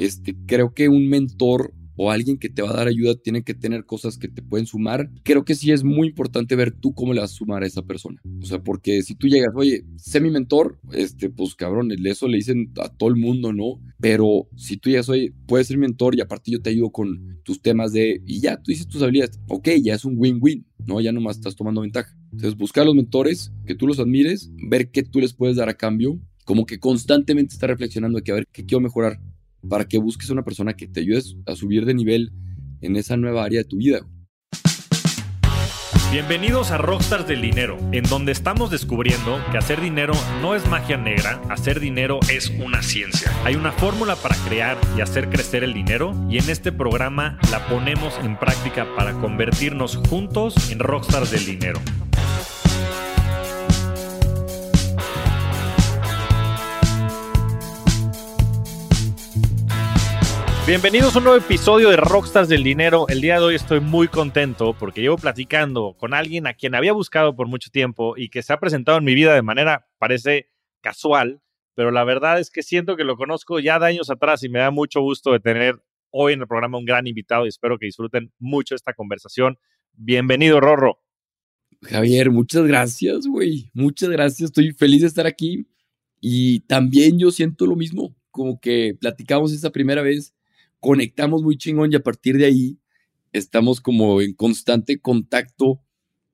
este, creo que un mentor o alguien que te va a dar ayuda tiene que tener cosas que te pueden sumar. Creo que sí es muy importante ver tú cómo le vas a sumar a esa persona. O sea, porque si tú llegas, oye, sé mi mentor, este, pues cabrón, eso le dicen a todo el mundo, ¿no? Pero si tú llegas, oye, puedes ser mentor y aparte yo te ayudo con tus temas de, y ya, tú dices tus habilidades, ok, ya es un win-win, ¿no? Ya nomás estás tomando ventaja. Entonces, buscar a los mentores, que tú los admires, ver qué tú les puedes dar a cambio, como que constantemente estar reflexionando de que a ver qué quiero mejorar, para que busques una persona que te ayude a subir de nivel en esa nueva área de tu vida. Bienvenidos a Rockstars del Dinero, en donde estamos descubriendo que hacer dinero no es magia negra, hacer dinero es una ciencia. Hay una fórmula para crear y hacer crecer el dinero y en este programa la ponemos en práctica para convertirnos juntos en Rockstars del Dinero. Bienvenidos a un nuevo episodio de Rockstars del Dinero. El día de hoy estoy muy contento porque llevo platicando con alguien a quien había buscado por mucho tiempo y que se ha presentado en mi vida de manera, parece casual, pero la verdad es que siento que lo conozco ya de años atrás y me da mucho gusto de tener hoy en el programa un gran invitado y espero que disfruten mucho esta conversación. Bienvenido, Rorro. Javier, muchas gracias, güey. Muchas gracias. Estoy feliz de estar aquí y también yo siento lo mismo, como que platicamos esa primera vez conectamos muy chingón y a partir de ahí estamos como en constante contacto.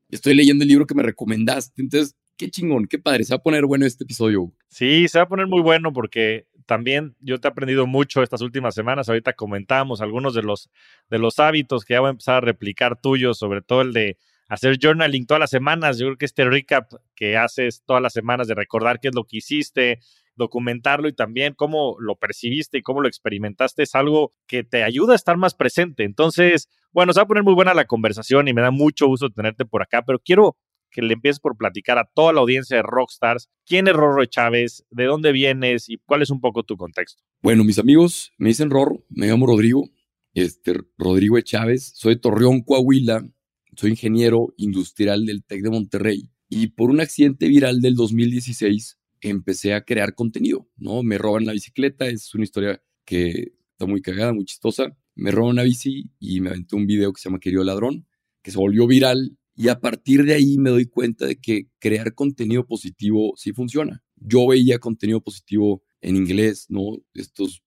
Estoy leyendo el libro que me recomendaste, entonces, qué chingón, qué padre, se va a poner bueno este episodio. Sí, se va a poner muy bueno porque también yo te he aprendido mucho estas últimas semanas. Ahorita comentamos algunos de los, de los hábitos que ya voy a empezar a replicar tuyos, sobre todo el de hacer journaling todas las semanas. Yo creo que este recap que haces todas las semanas de recordar qué es lo que hiciste, documentarlo y también cómo lo percibiste y cómo lo experimentaste es algo que te ayuda a estar más presente. Entonces, bueno, se va a poner muy buena la conversación y me da mucho gusto tenerte por acá, pero quiero que le empieces por platicar a toda la audiencia de Rockstars quién es Rorro Chávez, de dónde vienes y cuál es un poco tu contexto. Bueno, mis amigos me dicen Rorro, me llamo Rodrigo, este, Rodrigo Chávez, soy de Torreón, Coahuila, soy ingeniero industrial del TEC de Monterrey y por un accidente viral del 2016 empecé a crear contenido, ¿no? Me roban la bicicleta, es una historia que está muy cagada, muy chistosa. Me roban una bici y me aventé un video que se llama Querido Ladrón, que se volvió viral y a partir de ahí me doy cuenta de que crear contenido positivo sí funciona. Yo veía contenido positivo en inglés, ¿no? Estos,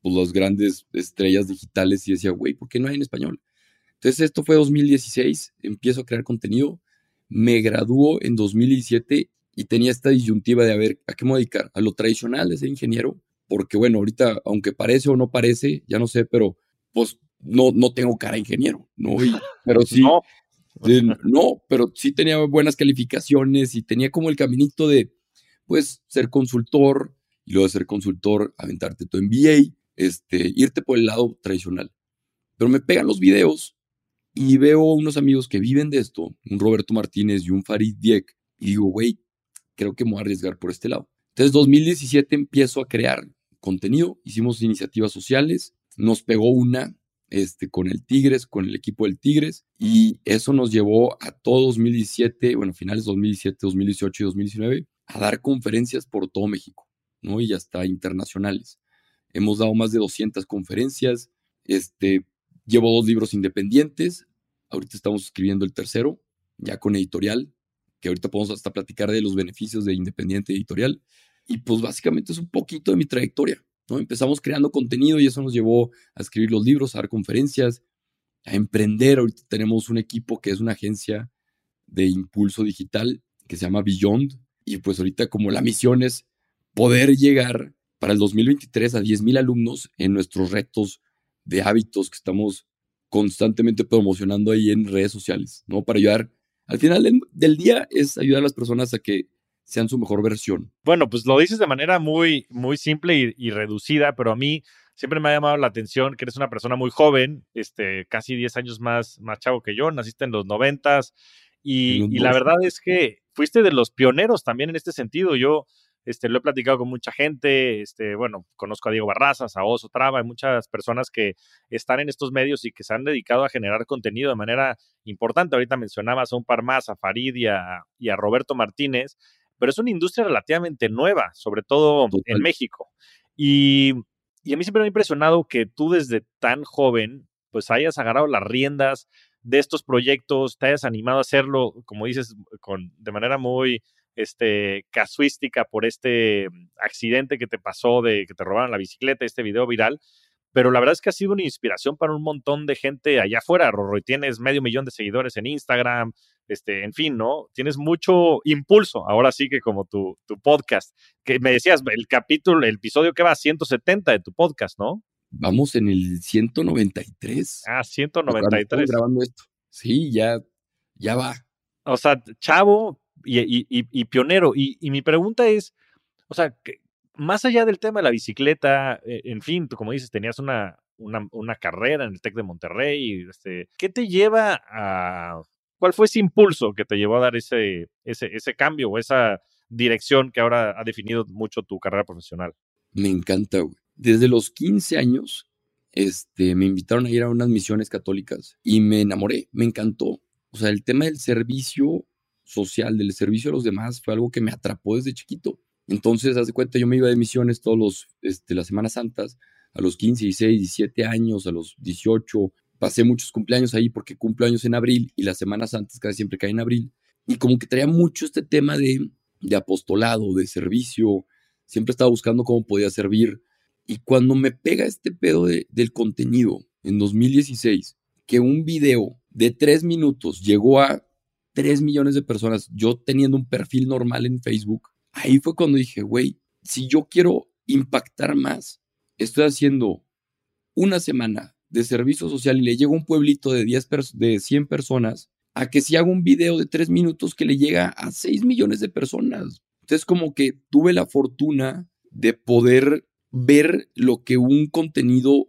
pues las grandes estrellas digitales y decía, güey, ¿por qué no hay en español? Entonces esto fue 2016, empiezo a crear contenido, me graduó en 2017 y tenía esta disyuntiva de a ver, ¿a qué me voy a dedicar? ¿A lo tradicional de ser ingeniero? Porque bueno, ahorita, aunque parece o no parece, ya no sé, pero pues no, no tengo cara de ingeniero, ¿no? pero sí, no. no, pero sí tenía buenas calificaciones y tenía como el caminito de, pues, ser consultor y luego de ser consultor, aventarte tu MBA, este, irte por el lado tradicional. Pero me pegan los videos y veo unos amigos que viven de esto, un Roberto Martínez y un Farid Diek, y digo, güey, creo que me voy a arriesgar por este lado. Entonces, 2017 empiezo a crear contenido, hicimos iniciativas sociales, nos pegó una este, con el Tigres, con el equipo del Tigres, y eso nos llevó a todo 2017, bueno, finales 2017, 2018 y 2019, a dar conferencias por todo México, ¿no? Y hasta internacionales. Hemos dado más de 200 conferencias, este, llevo dos libros independientes, ahorita estamos escribiendo el tercero, ya con editorial, que ahorita podemos hasta platicar de los beneficios de Independiente Editorial. Y pues básicamente es un poquito de mi trayectoria, ¿no? Empezamos creando contenido y eso nos llevó a escribir los libros, a dar conferencias, a emprender. Ahorita tenemos un equipo que es una agencia de impulso digital que se llama Beyond. Y pues ahorita como la misión es poder llegar para el 2023 a 10.000 alumnos en nuestros retos de hábitos que estamos constantemente promocionando ahí en redes sociales, ¿no? Para ayudar al final del día es ayudar a las personas a que sean su mejor versión. Bueno, pues lo dices de manera muy, muy simple y, reducida, pero a mí siempre me ha llamado la atención que eres una persona muy joven, este, casi 10 años más, más chavo que yo, naciste en los noventas y, y la verdad es que fuiste de los pioneros también en este sentido. Yo este, lo he platicado con mucha gente, este, bueno, conozco a Diego Barrazas, a Oso Traba, hay muchas personas que están en estos medios y que se han dedicado a generar contenido de manera importante. Ahorita mencionabas a un par más, a Farid y a, y a Roberto Martínez, pero es una industria relativamente nueva, sobre todo en México. Y Y a mí siempre me ha impresionado que tú desde tan joven, pues hayas agarrado las riendas de estos proyectos, te hayas animado a hacerlo, como dices, con, de manera muy este, casuística por este accidente que te pasó de que te robaron la bicicleta, este video viral. Pero la verdad es que ha sido una inspiración para un montón de gente allá afuera, Rorro, y tienes medio millón de seguidores en Instagram, este, en fin, ¿no? Tienes mucho impulso, ahora sí que como tu, tu podcast, que me decías, el capítulo, el episodio que va, 170 de tu podcast, ¿no? Vamos en el 193. Ah, 193. grabando esto. Sí, ya, ya va. O sea, chavo y, pionero. Y, mi pregunta es, o sea, más allá del tema de la bicicleta, eh, en fin, tú como dices, tenías una, una, carrera en el TEC de Monterrey, este, ¿qué te lleva a... ¿Cuál fue ese impulso que te llevó a dar ese, ese, ese cambio o esa dirección que ahora ha definido mucho tu carrera profesional? Me encanta, güey. Desde los 15 años, este, me invitaron a ir a unas misiones católicas y me enamoré, me encantó. O sea, el tema del servicio social, del servicio a los demás, fue algo que me atrapó desde chiquito. Entonces, haz de cuenta, yo me iba de misiones todos los, este, las Semanas Santas, a los 15, 16, 17 años, a los 18. Pasé muchos cumpleaños ahí porque cumplo años en abril y las Semanas Santas casi siempre caen en abril. Y como que traía mucho este tema de, de apostolado, de servicio. Siempre estaba buscando cómo podía servir. Y cuando me pega este pedo del contenido en 2016, que un video de tres minutos llegó a tres millones de personas, yo teniendo un perfil normal en Facebook, ahí fue cuando dije, güey, si yo quiero impactar más, estoy haciendo una semana de servicio social y le llego a un pueblito de, 10 de 100 personas, a que si hago un video de tres minutos que le llega a 6 millones de personas. Entonces como que tuve la fortuna de poder ver lo que un contenido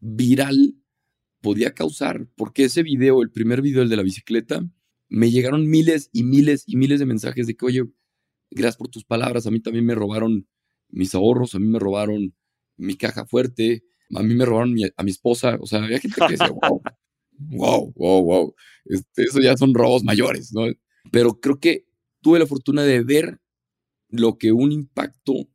viral podía causar, porque ese video, el primer video, el de la bicicleta, me llegaron miles y miles y miles de mensajes de que, oye, gracias por tus palabras, a mí también me robaron mis ahorros, a mí me robaron mi caja fuerte, a mí me robaron a mi esposa, o sea, había gente que decía, wow, wow, wow, wow, este, eso ya son robos mayores, ¿no? Pero creo que tuve la fortuna de ver lo que un impacto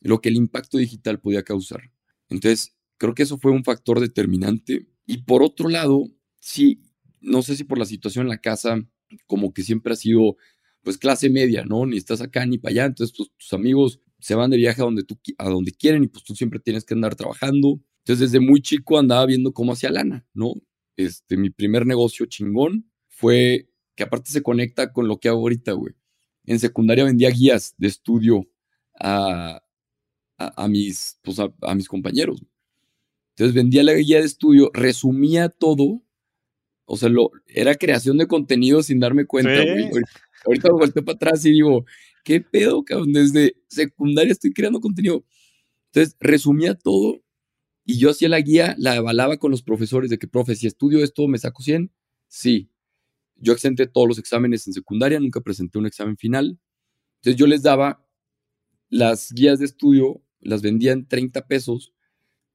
lo que el impacto digital podía causar. Entonces, creo que eso fue un factor determinante. Y por otro lado, sí, no sé si por la situación en la casa, como que siempre ha sido, pues, clase media, ¿no? Ni estás acá ni para allá. Entonces, tus, tus amigos se van de viaje a donde, tú, a donde quieren y pues tú siempre tienes que andar trabajando. Entonces, desde muy chico andaba viendo cómo hacía lana, ¿no? Este, mi primer negocio chingón fue que aparte se conecta con lo que hago ahorita, güey. En secundaria vendía guías de estudio a, a, mis, pues a, mis compañeros. Entonces vendía la guía de estudio, resumía todo. O sea, lo, era creación de contenido sin darme cuenta, Ahorita, me volteo para atrás y digo, ¿qué pedo, cabrón? Desde secundaria estoy creando contenido. Entonces, resumía todo y yo hacía la guía, la avalaba con los profesores de que, profe, si estudio esto, ¿me saco 100? Sí. Yo exenté todos los exámenes en secundaria, nunca presenté un examen final. Entonces, yo les daba las guías de estudio las vendía en 30 pesos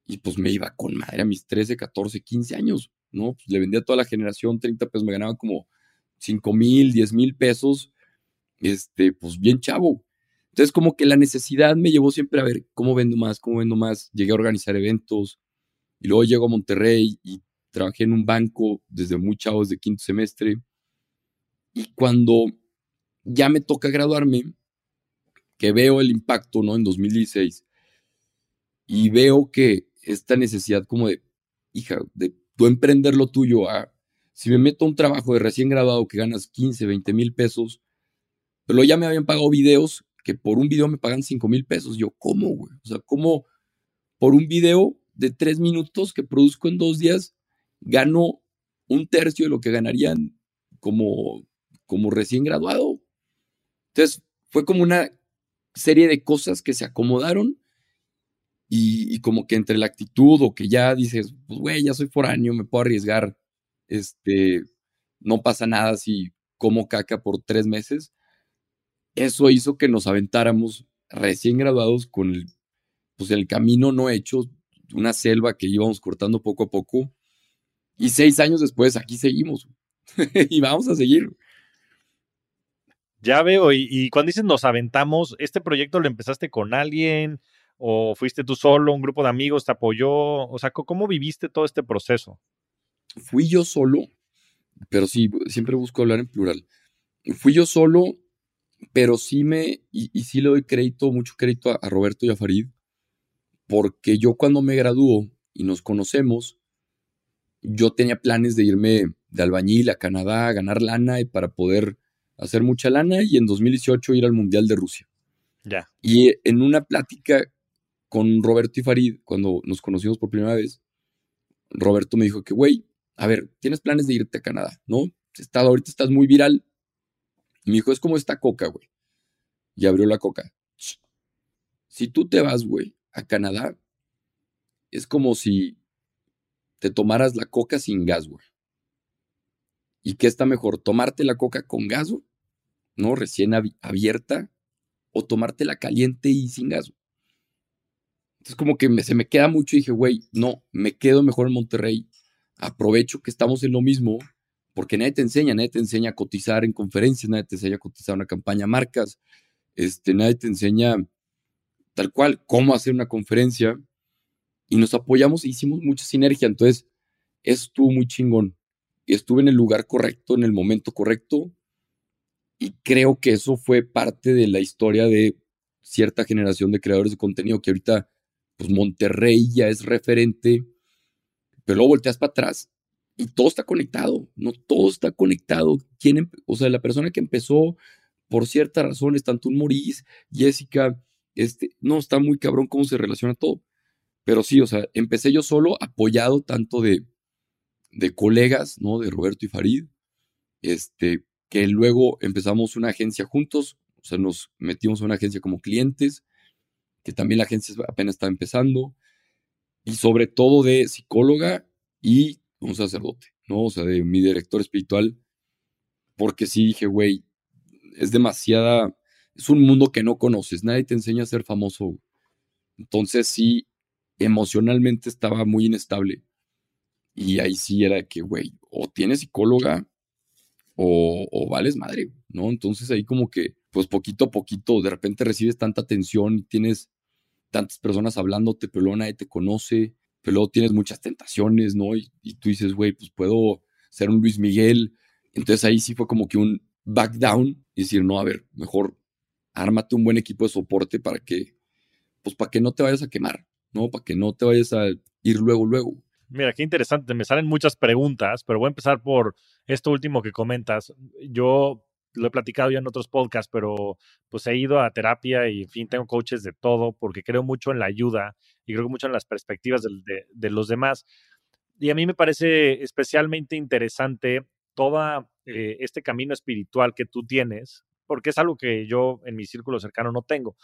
y pues me iba con madre a mis 13, 14, 15 años, ¿no? Pues le vendía a toda la generación 30 pesos, me ganaba como 5 mil, 10 mil pesos, este, pues bien chavo. Entonces como que la necesidad me llevó siempre a ver cómo vendo más, cómo vendo más. Llegué a organizar eventos y luego llego a Monterrey y trabajé en un banco desde muy chavo, desde quinto semestre. Y cuando ya me toca graduarme, que veo el impacto, ¿no? En 2016, y veo que esta necesidad como de, hija, de tú emprender lo tuyo a, si me meto a un trabajo de recién graduado que ganas 15, 20 mil pesos, pero ya me habían pagado videos que por un video me pagan 5 mil pesos. Yo, ¿cómo, güey? O sea, ¿cómo por un video de 3 minutos que produzco en dos días gano un tercio de lo que ganarían como, como recién graduado? Entonces, fue como una serie de cosas que se acomodaron y, como que entre la actitud o que ya dices, pues güey, ya soy foráneo, me puedo arriesgar, este, no pasa nada si como caca por tres meses. Eso hizo que nos aventáramos recién graduados con el, pues el camino no hecho, una selva que íbamos cortando poco a poco. Y seis años después, aquí seguimos. y vamos a seguir. Ya veo, y, y, cuando dices nos aventamos, ¿este proyecto lo empezaste con alguien? ¿O fuiste tú solo, un grupo de amigos te apoyó? O sea, ¿cómo viviste todo este proceso? Fui yo solo, pero sí, siempre busco hablar en plural. Fui yo solo, pero sí me, y, sí le doy crédito, mucho crédito a, Roberto y a Farid, porque yo cuando me graduó y nos conocemos, yo tenía planes de irme de albañil a Canadá a ganar lana y para poder hacer mucha lana y en 2018 ir al Mundial de Rusia. Ya. Y en una plática con Roberto y Farid, cuando nos conocimos por primera vez, Roberto me dijo que, güey, a ver, tienes planes de irte a Canadá, ¿no? Estado, ahorita estás muy viral. Me dijo, es como esta coca, güey. Y abrió la coca. Si tú te vas, güey, a Canadá, es como si te tomaras la coca sin gas, güey. ¿Y qué está mejor? ¿Tomarte la coca con gas, ¿no? Recién abierta, o tomártela caliente y sin gas. Entonces como que se me queda mucho y dije, güey, no, me quedo mejor en Monterrey. Aprovecho que estamos en lo mismo, porque nadie te enseña, nadie te enseña a cotizar en conferencias, nadie te enseña a cotizar una campaña marcas, este, nadie te enseña tal cual cómo hacer una conferencia. Y nos apoyamos e hicimos mucha sinergia. Entonces, estuvo muy chingón. Estuve en el lugar correcto, en el momento correcto, y creo que eso fue parte de la historia de cierta generación de creadores de contenido que ahorita, pues Monterrey ya es referente, pero luego volteas para atrás y todo está conectado, no todo está conectado. ¿Quién, o sea, la persona que empezó por ciertas razones, tanto un Maurice, Jessica, este, no, está muy cabrón cómo se relaciona todo. Pero sí, o sea, empecé yo solo, apoyado tanto de, de colegas, ¿no? De Roberto y Farid, este, que luego empezamos una agencia juntos, o sea, nos metimos a una agencia como clientes, que también la agencia apenas estaba empezando, y sobre todo de psicóloga y un sacerdote, ¿no? O sea, de mi director espiritual, porque sí dije, güey, es demasiada, es un mundo que no conoces, nadie te enseña a ser famoso. Entonces sí, emocionalmente estaba muy inestable. Y ahí sí era que, güey, o tienes psicóloga o, vales madre, ¿no? Entonces ahí como que, pues poquito a poquito, de repente recibes tanta atención y tienes tantas personas hablándote, pero luego nadie te conoce, pero luego tienes muchas tentaciones, ¿no? Y, tú dices, güey, pues puedo ser un Luis Miguel. Entonces ahí sí fue como que un back down y decir, no, a ver, mejor ármate un buen equipo de soporte para que, pues para que no te vayas a quemar, ¿no? Para que no te vayas a ir luego, luego. Mira, qué interesante. Me salen muchas preguntas, pero voy a empezar por esto último que comentas. Yo lo he platicado ya en otros podcasts, pero pues he ido a terapia y en fin, tengo coaches de todo porque creo mucho en la ayuda y creo mucho en las perspectivas de, los demás. Y a mí me parece especialmente interesante todo eh, este camino espiritual que tú tienes, porque es algo que yo en mi círculo cercano no tengo.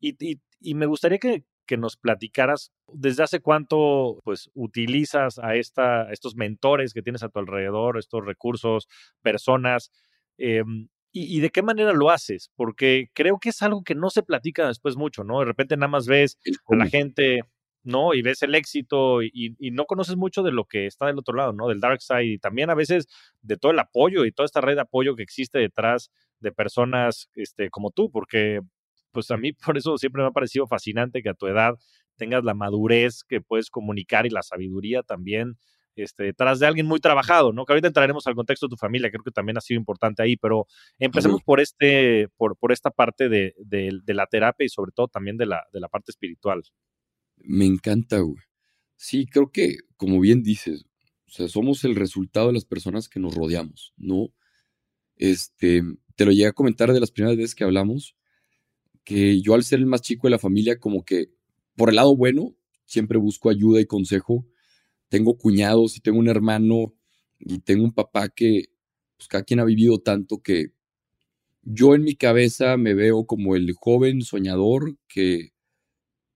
y me gustaría que, nos platicaras desde hace cuánto pues utilizas a, esta, estos mentores que tienes a tu alrededor, estos recursos, personas, em, y, de qué manera lo haces, porque creo que es algo que no se platica después mucho, ¿no? De repente nada más ves a la gente, ¿no? Y ves el éxito y, y, no conoces mucho de lo que está del otro lado, ¿no? Del dark side y también a veces de todo el apoyo y toda esta red de apoyo que existe detrás de personas este, como tú, porque pues a mí por eso siempre me ha parecido fascinante que a tu edad tengas la madurez que puedes comunicar y la sabiduría también este, detrás de alguien muy trabajado, ¿no? Que ahorita entraremos al contexto de tu familia, creo que también ha sido importante ahí, pero empecemos por este, por, por esta parte de, la terapia y sobre todo también de la, de la parte espiritual. Me encanta, güey. Sí, creo que, como bien dices, o sea, somos el resultado de las personas que nos rodeamos, ¿no? Este, te lo llegué a comentar de las primeras veces que hablamos, que yo al ser el más chico de la familia, como que por el lado bueno, siempre busco ayuda y consejo. Tengo cuñados y tengo un hermano y tengo un papá que, pues cada quien ha vivido tanto que yo en mi cabeza me veo como el joven soñador que,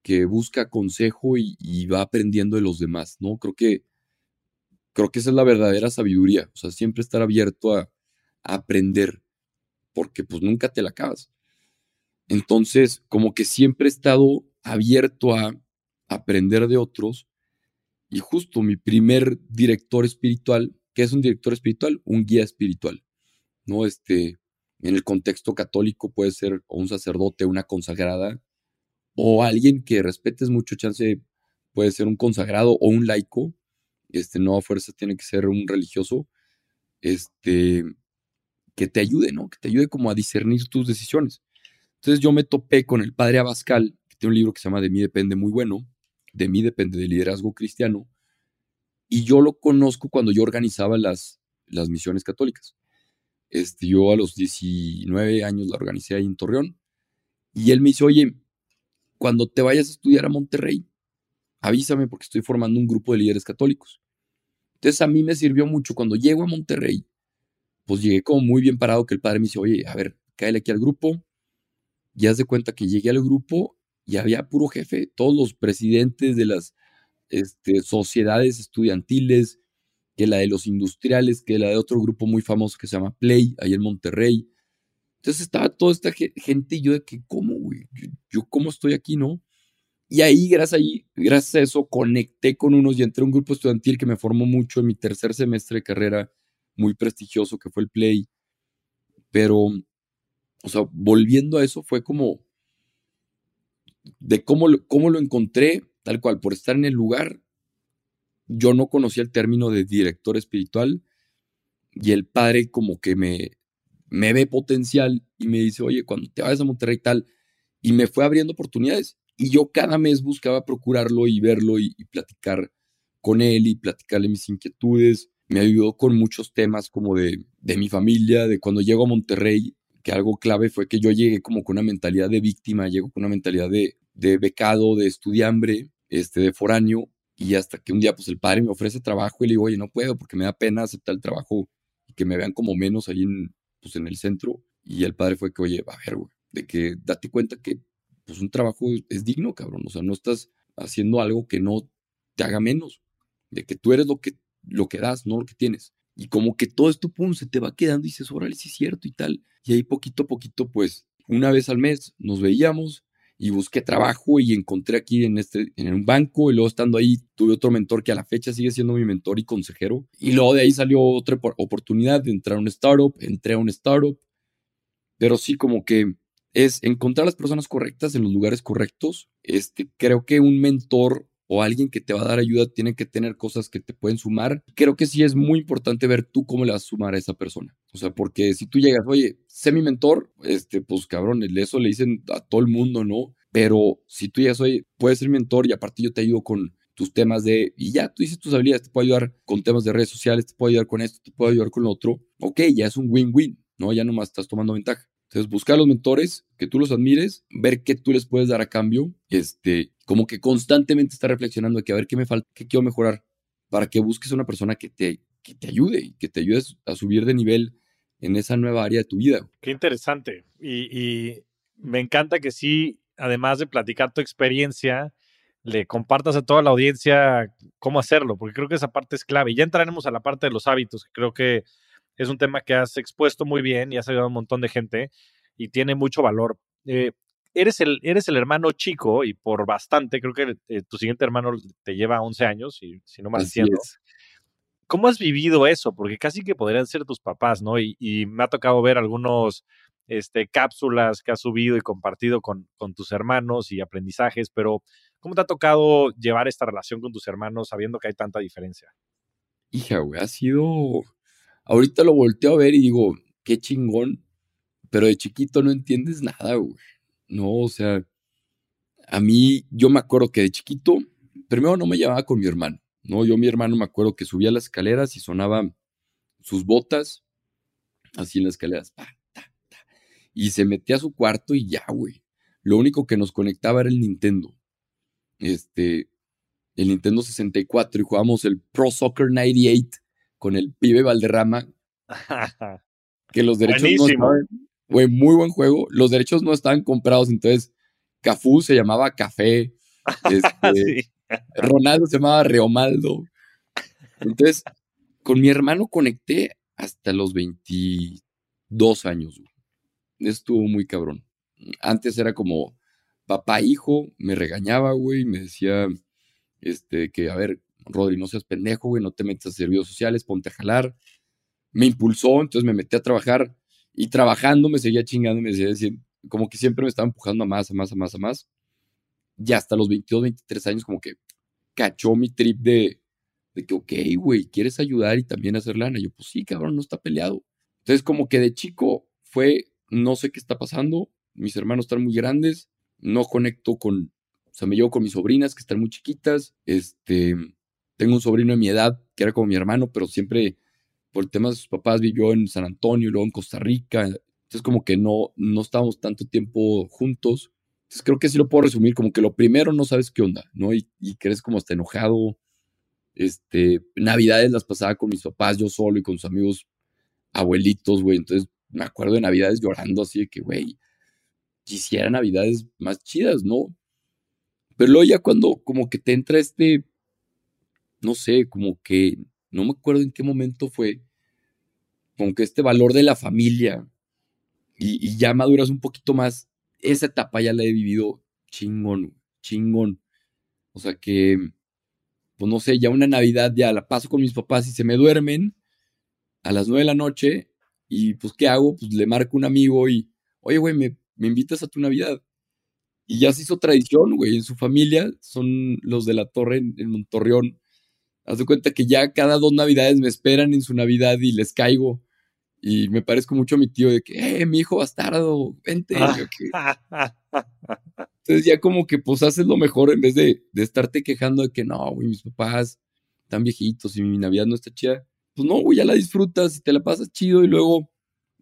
que busca consejo y, va aprendiendo de los demás, ¿no? Creo que, creo que esa es la verdadera sabiduría, o sea, siempre estar abierto a, a aprender, porque pues nunca te la acabas. Entonces, como que siempre he estado abierto a aprender de otros. Y justo mi primer director espiritual, ¿qué es un director espiritual? Un guía espiritual. ¿No? Este, en el contexto católico puede ser un sacerdote, una consagrada, o alguien que respetes mucho, chance puede ser un consagrado o un laico, este, no a fuerza tiene que ser un religioso, este, que te ayude, ¿no? Que te ayude como a discernir tus decisiones. Entonces yo me topé con el padre Abascal, que tiene un libro que se llama De mí depende muy bueno, De mí depende del liderazgo cristiano, y yo lo conozco cuando yo organizaba las, las misiones católicas. Este, yo a los 19 años la organicé ahí en Torreón, y él me dice, oye, cuando te vayas a estudiar a Monterrey, avísame porque estoy formando un grupo de líderes católicos. Entonces a mí me sirvió mucho cuando llego a Monterrey, pues llegué como muy bien parado que el padre me dice, oye, a ver, cáele aquí al grupo. Y haz de cuenta que llegué al grupo y había puro jefe, todos los presidentes de las este, sociedades estudiantiles, que la de los industriales, que la de otro grupo muy famoso que se llama Play, ahí en Monterrey. Entonces estaba toda esta gente y yo de que, ¿cómo, güey? Yo, ¿cómo estoy aquí, no? Y ahí, gracias, gracias a eso, conecté con unos y entré a un grupo estudiantil que me formó mucho en mi tercer semestre de carrera, muy prestigioso, que fue el Play. Pero, o sea, volviendo a eso, fue como de cómo lo, cómo lo encontré, tal cual, por estar en el lugar. Yo no conocía el término de director espiritual y el padre como que me, me ve potencial y me dice, oye, cuando te vayas a Monterrey tal, y me fue abriendo oportunidades. Y yo cada mes buscaba procurarlo y verlo y, platicar con él y platicarle mis inquietudes. Me ayudó con muchos temas como de, de mi familia, de cuando llego a Monterrey, que algo clave fue que yo llegué como con una mentalidad de víctima, llego con una mentalidad de, de becado, de estudiambre, este, de foráneo, y hasta que un día pues el padre me ofrece trabajo y le digo, oye, no puedo porque me da pena aceptar el trabajo y que me vean como menos ahí en, pues, en el centro. Y el padre fue que, oye, a ver, güey, de que date cuenta que pues un trabajo es digno, cabrón. O sea, no estás haciendo algo que no te haga menos. De que tú eres lo que, lo que das, no lo que tienes. Y como que todo esto, pum, se te va quedando y dices, órale, sí es cierto y tal. Y ahí poquito a poquito, pues, una vez al mes nos veíamos y busqué trabajo y encontré aquí en, este, en un banco y luego estando ahí tuve otro mentor que a la fecha sigue siendo mi mentor y consejero. Y luego de ahí salió otra oportunidad de entrar a un startup, entré a un startup. Pero sí, como que es encontrar las personas correctas en los lugares correctos. Este, creo que un mentor o alguien que te va a dar ayuda tiene que tener cosas que te pueden sumar. Creo que sí es muy importante ver tú cómo le vas a sumar a esa persona. O sea, porque si tú llegas, oye, sé mi mentor, este, pues cabrón, eso le dicen a todo el mundo, ¿no? Pero si tú llegas, oye, puedes ser mentor y aparte yo te ayudo con tus temas de, y ya tú dices tus habilidades, te puedo ayudar con temas de redes sociales, te puedo ayudar con esto, te puedo ayudar con lo otro. Ok, ya es un win-win, ¿no? Ya nomás estás tomando ventaja. Entonces, buscar a los mentores, que tú los admires, ver qué tú les puedes dar a cambio, este, como que constantemente estar reflexionando de que a ver qué me falta, qué quiero mejorar, para que busques a una persona que te, que te ayude y que te ayude a subir de nivel en esa nueva área de tu vida. Qué interesante. Y, y me encanta que sí, además de platicar tu experiencia, le compartas a toda la audiencia cómo hacerlo, porque creo que esa parte es clave. Y ya entraremos a la parte de los hábitos, que creo que es un tema que has expuesto muy bien y has ayudado a un montón de gente y tiene mucho valor. Eh, eres, el, eres el hermano chico y por bastante, creo que eh, tu siguiente hermano te lleva 11 años, y, si no me entiendo. ¿Cómo has vivido eso? Porque casi que podrían ser tus papás, ¿no? Y, y me ha tocado ver algunos este, cápsulas que has subido y compartido con, con tus hermanos y aprendizajes, pero ¿cómo te ha tocado llevar esta relación con tus hermanos sabiendo que hay tanta diferencia? Hija, güey, ha sido Ahorita lo volteo a ver y digo, qué chingón, pero de chiquito no entiendes nada, güey. No, o sea, a mí, yo me acuerdo que de chiquito, primero no me llevaba con mi hermano, ¿no? Yo, mi hermano, me acuerdo que subía las escaleras y sonaba sus botas, así en las escaleras, y se metía a su cuarto y ya, güey. Lo único que nos conectaba era el Nintendo. Este, el Nintendo 64 y jugábamos el Pro Soccer 98 con el pibe Valderrama, que los derechos no estaban, güey, muy buen juego, los derechos no estaban comprados, entonces Cafú se llamaba Café, este, Ronaldo se llamaba Reomaldo, entonces con mi hermano conecté hasta los 22 años, estuvo muy cabrón, antes era como papá, hijo, me regañaba, güey, me decía, este, que a ver, Rodri, no seas pendejo, güey, no te metas a servicios sociales, ponte a jalar. Me impulsó, entonces me metí a trabajar y trabajando me seguía chingando y me diciendo, como que siempre me estaba empujando a más, a más, a más, a más. ya hasta los 22, 23 años como que cachó mi trip de, de que, ok, güey, ¿quieres ayudar y también hacer lana? yo, pues sí, cabrón, no está peleado. Entonces como que de chico fue, no sé qué está pasando, mis hermanos están muy grandes, no conecto con, o sea, me llevo con mis sobrinas que están muy chiquitas, este, tengo un sobrino de mi edad que era como mi hermano, pero siempre por el tema de sus papás vivió en San Antonio, y luego en Costa Rica, entonces como que no, no estábamos tanto tiempo juntos. Entonces creo que sí lo puedo resumir como que lo primero no sabes qué onda, ¿no? Y, y crees como hasta enojado. Este, navidades las pasaba con mis papás, yo solo y con sus amigos abuelitos, güey. Entonces me acuerdo de navidades llorando así de que, güey, quisiera navidades más chidas, ¿no? Pero luego ya cuando como que te entra este, no sé, como que, no me acuerdo en qué momento fue, como que este valor de la familia y, ya maduras un poquito más, esa etapa ya la he vivido chingón, chingón. O sea que, pues no sé, ya una Navidad ya la paso con mis papás y se me duermen a las nueve de la noche y pues ¿qué hago? Pues le marco un amigo y, oye, güey, me, me invitas a tu Navidad. Y ya se hizo tradición, güey, en su familia, son los de la torre en, en Montorreón. Haz de cuenta que ya cada dos Navidades me esperan en su Navidad y les caigo. Y me parezco mucho a mi tío de que, eh, mi hijo bastardo, vente. Ah. Entonces ya como que pues haces lo mejor en vez de, de estarte quejando de que no, güey, mis papás están viejitos y mi Navidad no está chida. Pues no, güey, ya la disfrutas y te la pasas chido y luego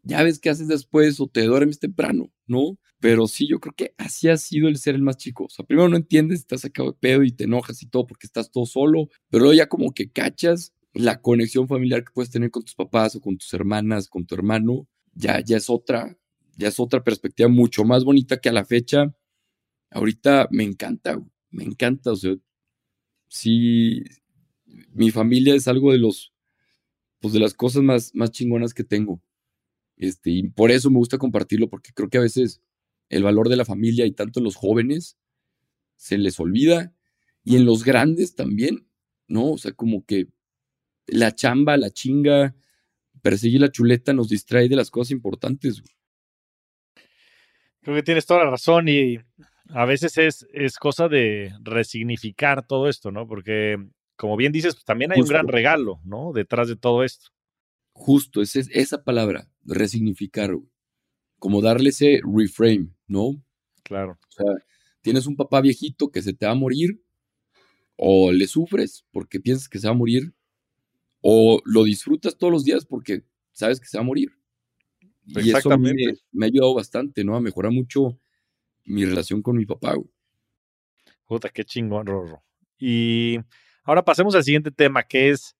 ya ves qué haces después o te duermes temprano, ¿no? Pero sí, yo creo que así ha sido el ser el más chico. O sea, primero no entiendes, estás sacado de pedo y te enojas y todo porque estás todo solo, pero luego ya como que cachas la conexión familiar que puedes tener con tus papás o con tus hermanas, con tu hermano, ya, ya es otra, ya es otra perspectiva mucho más bonita que a la fecha. Ahorita me encanta, me encanta, o sea, sí, mi familia es algo de los, pues de las cosas más, más chingonas que tengo. Este, y por eso me gusta compartirlo, porque creo que a veces el valor de la familia y tanto en los jóvenes se les olvida y en los grandes también, ¿no? O sea, como que la chamba, la chinga, perseguir la chuleta nos distrae de las cosas importantes. Creo que tienes toda la razón y a veces es, es cosa de resignificar todo esto, ¿no? Porque, como bien dices, pues, también hay Justo. un gran regalo, ¿no? Detrás de todo esto. Justo, esa es esa palabra, resignificar, güey. como darle ese reframe, ¿no? Claro. O sea, tienes un papá viejito que se te va a morir, o le sufres porque piensas que se va a morir, o lo disfrutas todos los días porque sabes que se va a morir. Y eso a mí me, me ha ayudado bastante, ¿no? A mejorar mucho mi relación con mi papá, güey. Puta, qué chingón, Rorro. Y ahora pasemos al siguiente tema, que es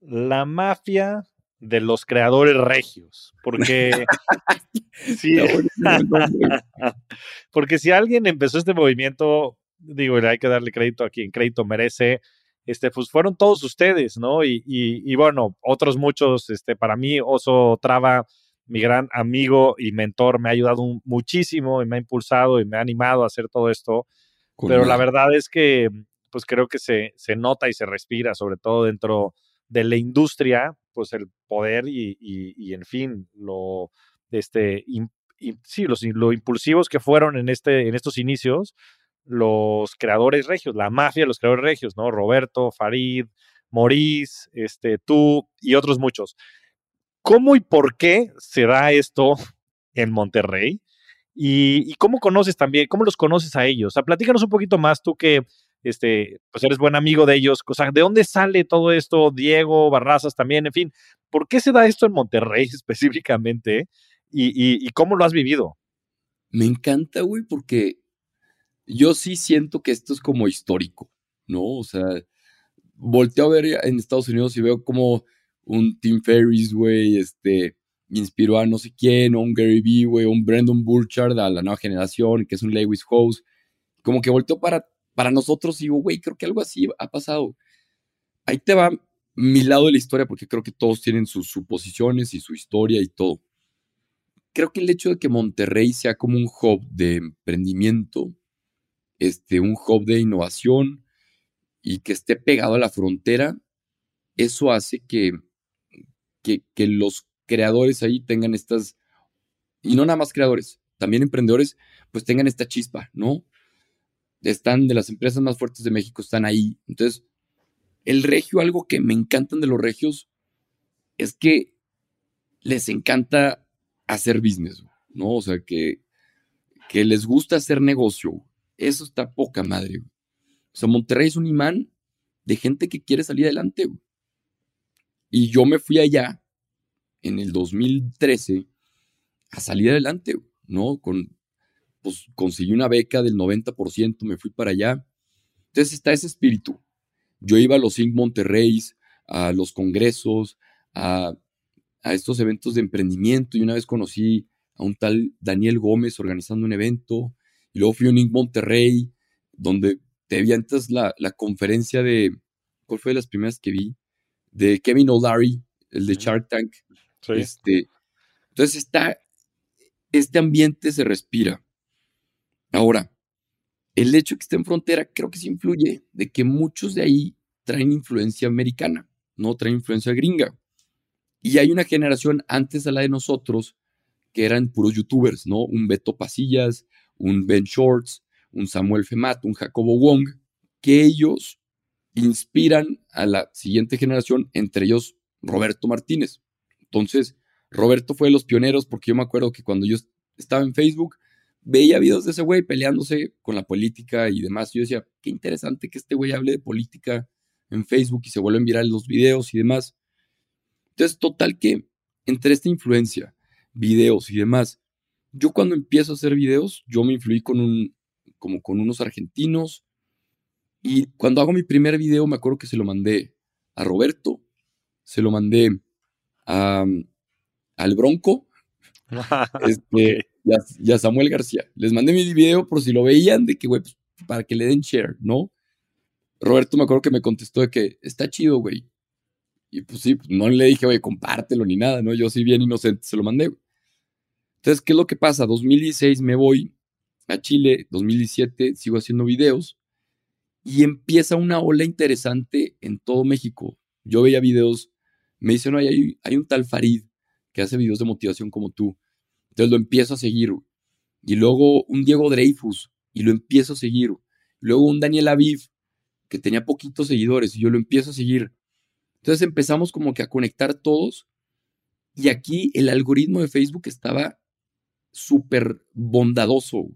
la mafia de los creadores regios. Porque nombre. porque si alguien empezó este movimiento, digo, hay que darle crédito a quien crédito merece, este, pues fueron todos ustedes, ¿no? Y, y, y bueno, otros muchos, este, para mí, Oso Traba, mi gran amigo y mentor, me ha ayudado un- muchísimo y me ha impulsado y me ha animado a hacer todo esto. Pero la verdad es que, pues creo que se, se nota y se respira, sobre todo dentro de la industria, pues el poder y, y- en fin, lo, este, sí, los, lo impulsivos que fueron en, este, en estos inicios los creadores regios, la mafia de los creadores regios, ¿no? Roberto, Farid, Maurice, este, tú y otros muchos. ¿Cómo y por qué se da esto en Monterrey? Y, y cómo conoces también, cómo los conoces a ellos. O sea, platícanos un poquito más, tú que este, pues eres buen amigo de ellos. O sea, ¿de dónde sale todo esto? Diego, Barrazas también, en fin. ¿Por qué se da esto en Monterrey específicamente? ¿Y, y, cómo lo has vivido? Me encanta, güey, porque yo sí siento que esto es como histórico, ¿no? O sea, volteo a ver en Estados Unidos y veo como un Tim Ferriss, güey, este, inspiró a no sé quién, o un Gary Vee, güey, un Brandon Burchard a la nueva generación, que es un Lewis Howes. Como que volteo para, para nosotros digo, güey, creo que algo así ha pasado. Ahí te va mi lado de la historia, porque creo que todos tienen sus suposiciones y su historia y todo. Creo que el hecho de que Monterrey sea como un hub de emprendimiento, este, un hub de innovación y que esté pegado a la frontera, eso hace que, que, que los creadores ahí tengan estas, y no nada más creadores, también emprendedores, pues tengan esta chispa, ¿no? Están de las empresas más fuertes de México, están ahí. Entonces, el regio, algo que me encantan de los regios, es que les encanta hacer business, ¿no? O sea, que, que les gusta hacer negocio. Eso está poca madre. O sea, Monterrey es un imán de gente que quiere salir adelante. Y yo me fui allá en el 2013 a salir adelante, ¿no? Con, pues conseguí una beca del 90%, me fui para allá. Entonces está ese espíritu. Yo iba a los Inc. Monterrey, a los congresos, a, a estos eventos de emprendimiento y una vez conocí a un tal Daniel Gómez organizando un evento y luego fui a un Inc. Monterrey donde te vi antes la, la conferencia de, ¿cuál fue de las primeras que vi? De Kevin O'Leary, el de Shark Tank. Este, entonces está, este ambiente se respira. Ahora, el hecho de que esté en frontera creo que sí influye de que muchos de ahí traen influencia americana, no traen influencia gringa. Y hay una generación antes a la de nosotros que eran puros youtubers, ¿no? Un Beto Pasillas, un Ben Shorts, un Samuel Femat, un Jacobo Wong, que ellos inspiran a la siguiente generación, entre ellos Roberto Martínez. Entonces, Roberto fue de los pioneros porque yo me acuerdo que cuando yo estaba en Facebook, veía videos de ese güey peleándose con la política y demás. Yo decía, qué interesante que este güey hable de política en Facebook y se vuelven virales los videos y demás. Entonces, total que entre esta influencia, videos y demás, yo cuando empiezo a hacer videos, yo me influí con un, como con unos argentinos. Y cuando hago mi primer video, me acuerdo que se lo mandé a Roberto, se lo mandé a, al Bronco, este, y, a, Samuel García. Les mandé mi video por si lo veían, de que, güey, pues, para que le den share, ¿no? Roberto me acuerdo que me contestó de que está chido, güey. Y pues sí, no le dije, güey, compártelo ni nada, ¿no? Yo sí bien inocente se lo mandé, Entonces, ¿qué es lo que pasa? 2016 me voy a Chile, 2017 sigo haciendo videos y empieza una ola interesante en todo México. Yo veía videos, me dicen, no, hay, hay un tal Farid que hace videos de motivación como tú. Entonces lo empiezo a seguir. Y luego un Diego Dreyfus, y lo empiezo a seguir. Luego un Daniel Aviv, que tenía poquitos seguidores, y yo lo empiezo a seguir. Entonces empezamos como que a conectar todos. Y aquí el algoritmo de Facebook estaba súper bondadoso.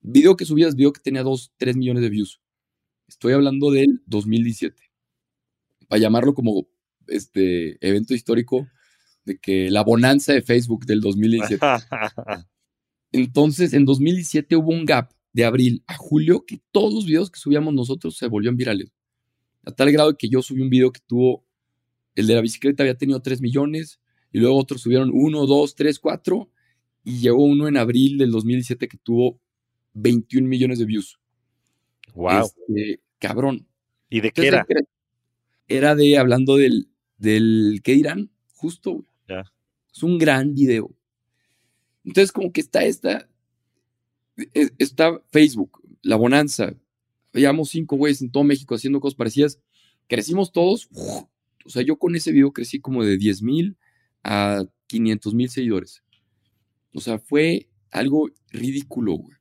Video que subías, video que tenía 2, 3 millones de views. Estoy hablando del 2017. Para llamarlo como este evento histórico, de que la bonanza de Facebook del 2017. Entonces, en 2017 hubo un gap de abril a julio que todos los videos que subíamos nosotros se volvieron virales. A tal grado que yo subí un video que tuvo, el de la bicicleta había tenido 3 millones, y luego otros subieron 1, 2, 3, 4, y llegó uno en abril del 2017 que tuvo 21 millones de views. Wow. Este, cabrón. ¿Y de qué era? Era de, hablando del, del, ¿qué dirán? Justo, es un gran video. Entonces, como que está esta, e, está Facebook, La Bonanza. Veíamos cinco güeyes en todo México haciendo cosas parecidas. Crecimos todos. O sea, yo con ese video crecí como de 10 mil a 500 mil seguidores. O sea, fue algo ridículo, güey.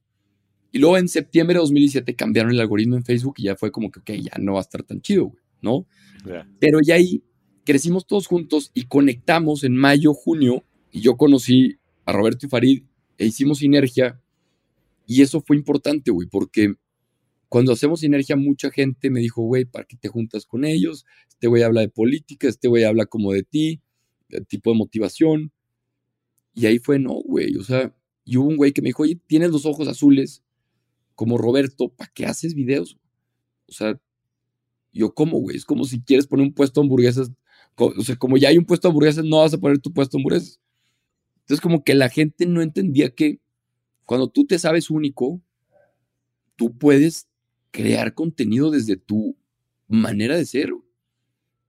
Y luego en septiembre de 2017 cambiaron el algoritmo en Facebook y ya fue como que, ok, ya no va a estar tan chido, güey, ¿no? Pero ya ahí crecimos todos juntos y conectamos en mayo, junio, y yo conocí a Roberto y Farid e hicimos sinergia. Y eso fue importante, güey, porque cuando hacemos sinergia, mucha gente me dijo, güey, ¿para qué te juntas con ellos? Este güey habla de política, este güey habla como de ti, de tipo de motivación. Y ahí fue, no, güey, o sea, y hubo un güey que me dijo, oye, tienes los ojos azules como Roberto, ¿para qué haces videos? O sea, yo como, güey, es como si quieres poner un puesto de hamburguesas o sea, como ya hay un puesto de hamburguesas, no vas a poner tu puesto de hamburguesas. Entonces, como que la gente no entendía que cuando tú te sabes único, tú puedes crear contenido desde tu manera de ser.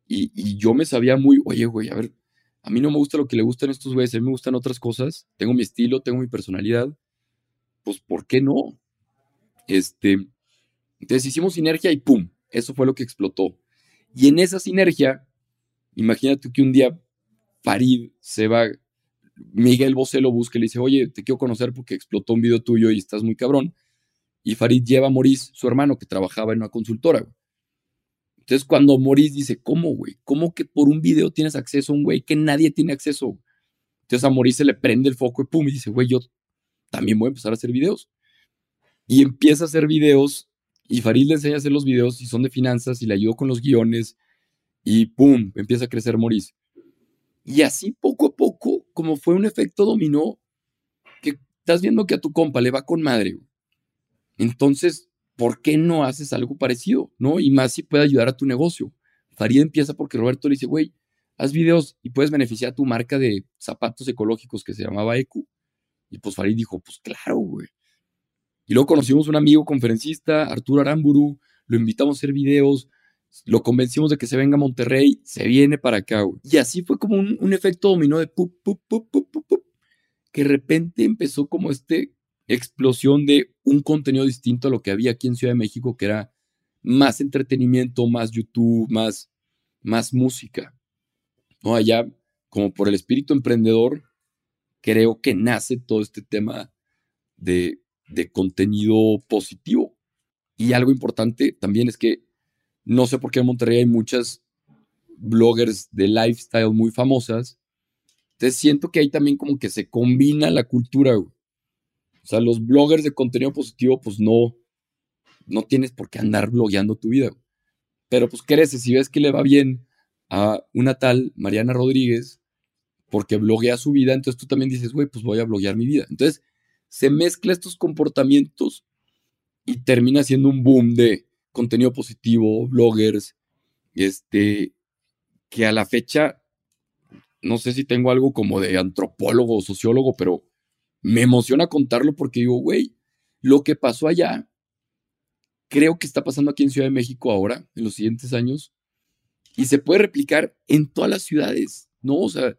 Y, yo me sabía muy, oye, güey, a ver, a mí no me gusta lo que le gustan estos güeyes, a mí me gustan otras cosas, tengo mi estilo, tengo mi personalidad, pues ¿por qué no? Este, entonces hicimos sinergia y ¡pum! Eso fue lo que explotó. Y en esa sinergia Imagínate que un día Farid se va, Miguel Bosé lo busca y le dice, oye, te quiero conocer porque explotó un video tuyo y estás muy cabrón. y Farid lleva a Maurice, su hermano, que trabajaba en una consultora. Entonces, cuando Maurice dice, ¿cómo, güey? ¿Cómo que por un video tienes acceso a un güey que nadie tiene acceso? Entonces a Maurice se le prende el foco y pum, y dice, güey, yo también voy a empezar a hacer videos. Y empieza a hacer videos y Farid le enseña a hacer los videos y son de finanzas y le ayudó con los guiones y pum, empieza a crecer Maurice. Y así poco a poco, como fue un efecto dominó, que estás viendo que a tu compa le va con madre. Entonces, ¿por qué no haces algo parecido? ¿No? Y más si puede ayudar a tu negocio. Farid empieza porque Roberto le dice, güey, haz videos y puedes beneficiar a tu marca de zapatos ecológicos que se llamaba ECU. Y pues Farid dijo, pues claro, güey. Y luego conocimos un amigo conferencista, Arturo Aramburu, lo invitamos a hacer videos, lo convencimos de que se venga a Monterrey, se viene para acá, güey. Y así fue como un, efecto dominó de pup, pup, pup, pup, pup, pup, que de repente empezó como este explosión de un contenido distinto a lo que había aquí en Ciudad de México, que era más entretenimiento, más YouTube, más, más música. ¿No? Allá, como por el espíritu emprendedor, creo que nace todo este tema de, de contenido positivo. Y algo importante también es que no sé por qué en Monterrey hay muchas bloggers de lifestyle muy famosas. Entonces siento que ahí también como que se combina la cultura. O sea, los bloggers de contenido positivo, pues no, no tienes por qué andar blogueando tu vida. Pero pues creces, si ves que le va bien a una tal Mariana Rodríguez, porque bloguea su vida, entonces tú también dices, güey, pues voy a bloguear mi vida. Entonces se mezcla estos comportamientos y termina siendo un boom de contenido positivo, bloggers, este, que a la fecha, no sé si tengo algo como de antropólogo o sociólogo, pero me emociona contarlo porque digo, güey, lo que pasó allá, creo que está pasando aquí en Ciudad de México ahora, en los siguientes años, y se puede replicar en todas las ciudades, ¿no? O sea,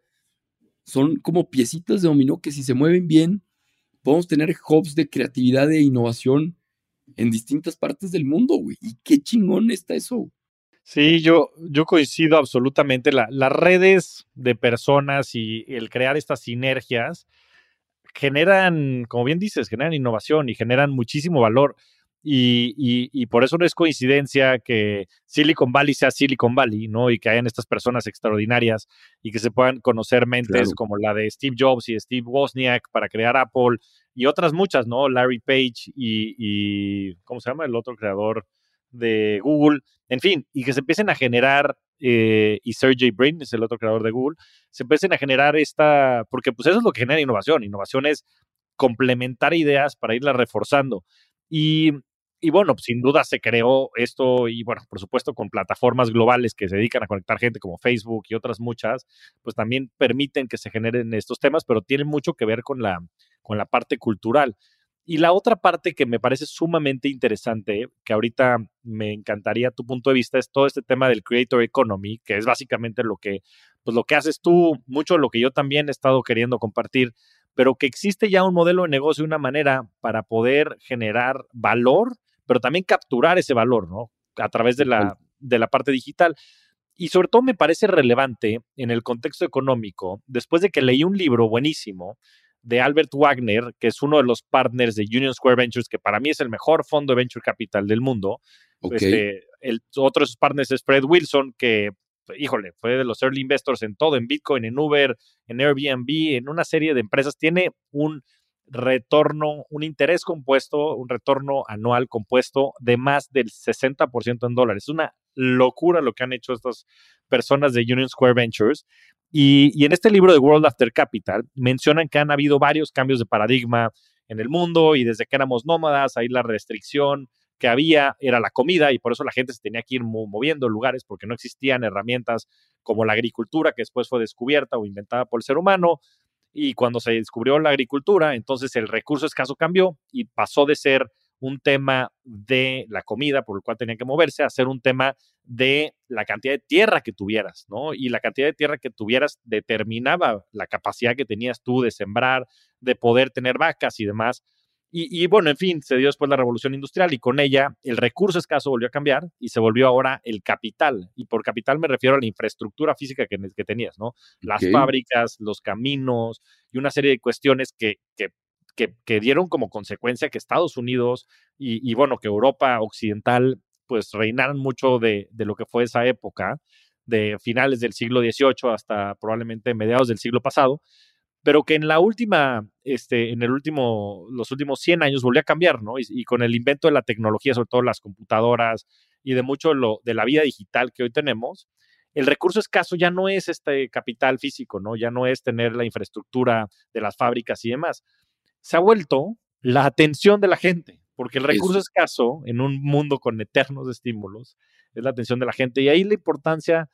son como piecitas de dominó que si se mueven bien, podemos tener hubs de creatividad e innovación en distintas partes del mundo, güey. Y qué chingón está eso. Sí, yo, yo coincido absolutamente. las redes de personas y el crear estas sinergias generan, como bien dices, generan innovación y generan muchísimo valor. Y, por eso no es coincidencia que Silicon Valley sea Silicon Valley, ¿no? Y que hayan estas personas extraordinarias y que se puedan conocer mentes como la de Steve Jobs y Steve Wozniak para crear Apple y otras muchas, ¿no? Larry Page y, ¿cómo se llama? El otro creador de Google. En fin, y que se empiecen a generar, eh, y Sergey Brin es el otro creador de Google, se empiecen a generar esta, porque pues eso es lo que genera innovación. Innovación es complementar ideas para irlas reforzando. Y y bueno, sin duda se creó esto y bueno, por supuesto con plataformas globales que se dedican a conectar gente como Facebook y otras muchas, pues también permiten que se generen estos temas, pero tienen mucho que ver con la, con la parte cultural. Y la otra parte que me parece sumamente interesante, que ahorita me encantaría tu punto de vista, es todo este tema del creator economy, que es básicamente lo que, pues lo que haces tú, mucho lo que yo también he estado queriendo compartir, pero que existe ya un modelo de negocio, una manera para poder generar valor pero también capturar ese valor, ¿no? A través de la, de la parte digital. Y sobre todo me parece relevante en el contexto económico, después de que leí un libro buenísimo de Albert Wagner, que es uno de los partners de Union Square Ventures, que para mí es el mejor fondo de venture capital del mundo. Este, el otro de sus partners es Fred Wilson, que, híjole, fue de los early investors en todo, en Bitcoin, en Uber, en Airbnb, en una serie de empresas. Tiene un retorno, un interés compuesto, un retorno anual compuesto de más del 60% en dólares. Es una locura lo que han hecho estas personas de Union Square Ventures. Y, y, en este libro de World After Capital mencionan que han habido varios cambios de paradigma en el mundo y desde que éramos nómadas, ahí la restricción que había era la comida y por eso la gente se tenía que ir moviendo lugares porque no existían herramientas como la agricultura que después fue descubierta o inventada por el ser humano, y cuando se descubrió la agricultura, entonces el recurso escaso cambió y pasó de ser un tema de la comida por el cual tenía que moverse a ser un tema de la cantidad de tierra que tuvieras, ¿no? Y la cantidad de tierra que tuvieras determinaba la capacidad que tenías tú de sembrar, de poder tener vacas y demás. Y, bueno, en fin, se dio después la revolución industrial y con ella el recurso escaso volvió a cambiar y se volvió ahora el capital. Y por capital me refiero a la infraestructura física que, que tenías, ¿no? Las fábricas, los caminos y una serie de cuestiones que, que que, dieron como consecuencia que Estados Unidos y, bueno, que Europa occidental pues reinaran mucho de, de, lo que fue esa época, de finales del siglo XVIII hasta probablemente mediados del siglo pasado, pero que en la última, este, en el último, los últimos 100 años volvió a cambiar, ¿no? Y, con el invento de la tecnología, sobre todo las computadoras y de mucho lo, de la vida digital que hoy tenemos, el recurso escaso ya no es este capital físico, ¿no? Ya no es tener la infraestructura de las fábricas y demás. Se ha vuelto la atención de la gente, porque el recurso escaso en un mundo con eternos estímulos es la atención de la gente. Y ahí la importancia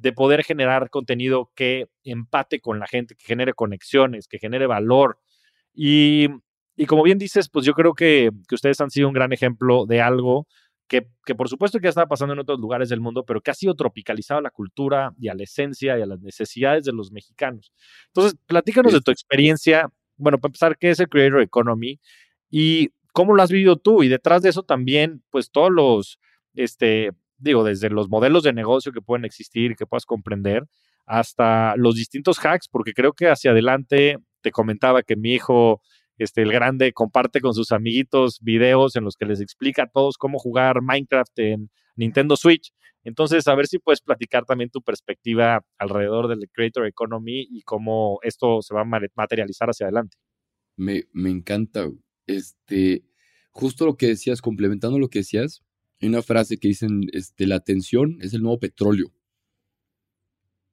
de poder generar contenido que empate con la gente, que genere conexiones, que genere valor. Y, como bien dices, pues yo creo que, que, ustedes han sido un gran ejemplo de algo que, que, por supuesto que ya estaba pasando en otros lugares del mundo, pero que ha sido tropicalizado a la cultura y a la esencia y a las necesidades de los mexicanos. Entonces, platícanos de tu experiencia. Bueno, para empezar, ¿qué es el Creator Economy? Y cómo lo has vivido tú. Y detrás de eso también, pues todos los, este, digo, desde los modelos de negocio que pueden existir y que puedas comprender, hasta los distintos hacks, porque creo que hacia adelante te comentaba que mi hijo, este, el grande, comparte con sus amiguitos videos en los que les explica a todos cómo jugar Minecraft en Nintendo Switch. Entonces, a ver si puedes platicar también tu perspectiva alrededor del Creator Economy y cómo esto se va a materializar hacia adelante. Me, me encanta. Este, justo lo que decías, complementando lo que decías, una frase que dicen, este, la atención es el nuevo petróleo.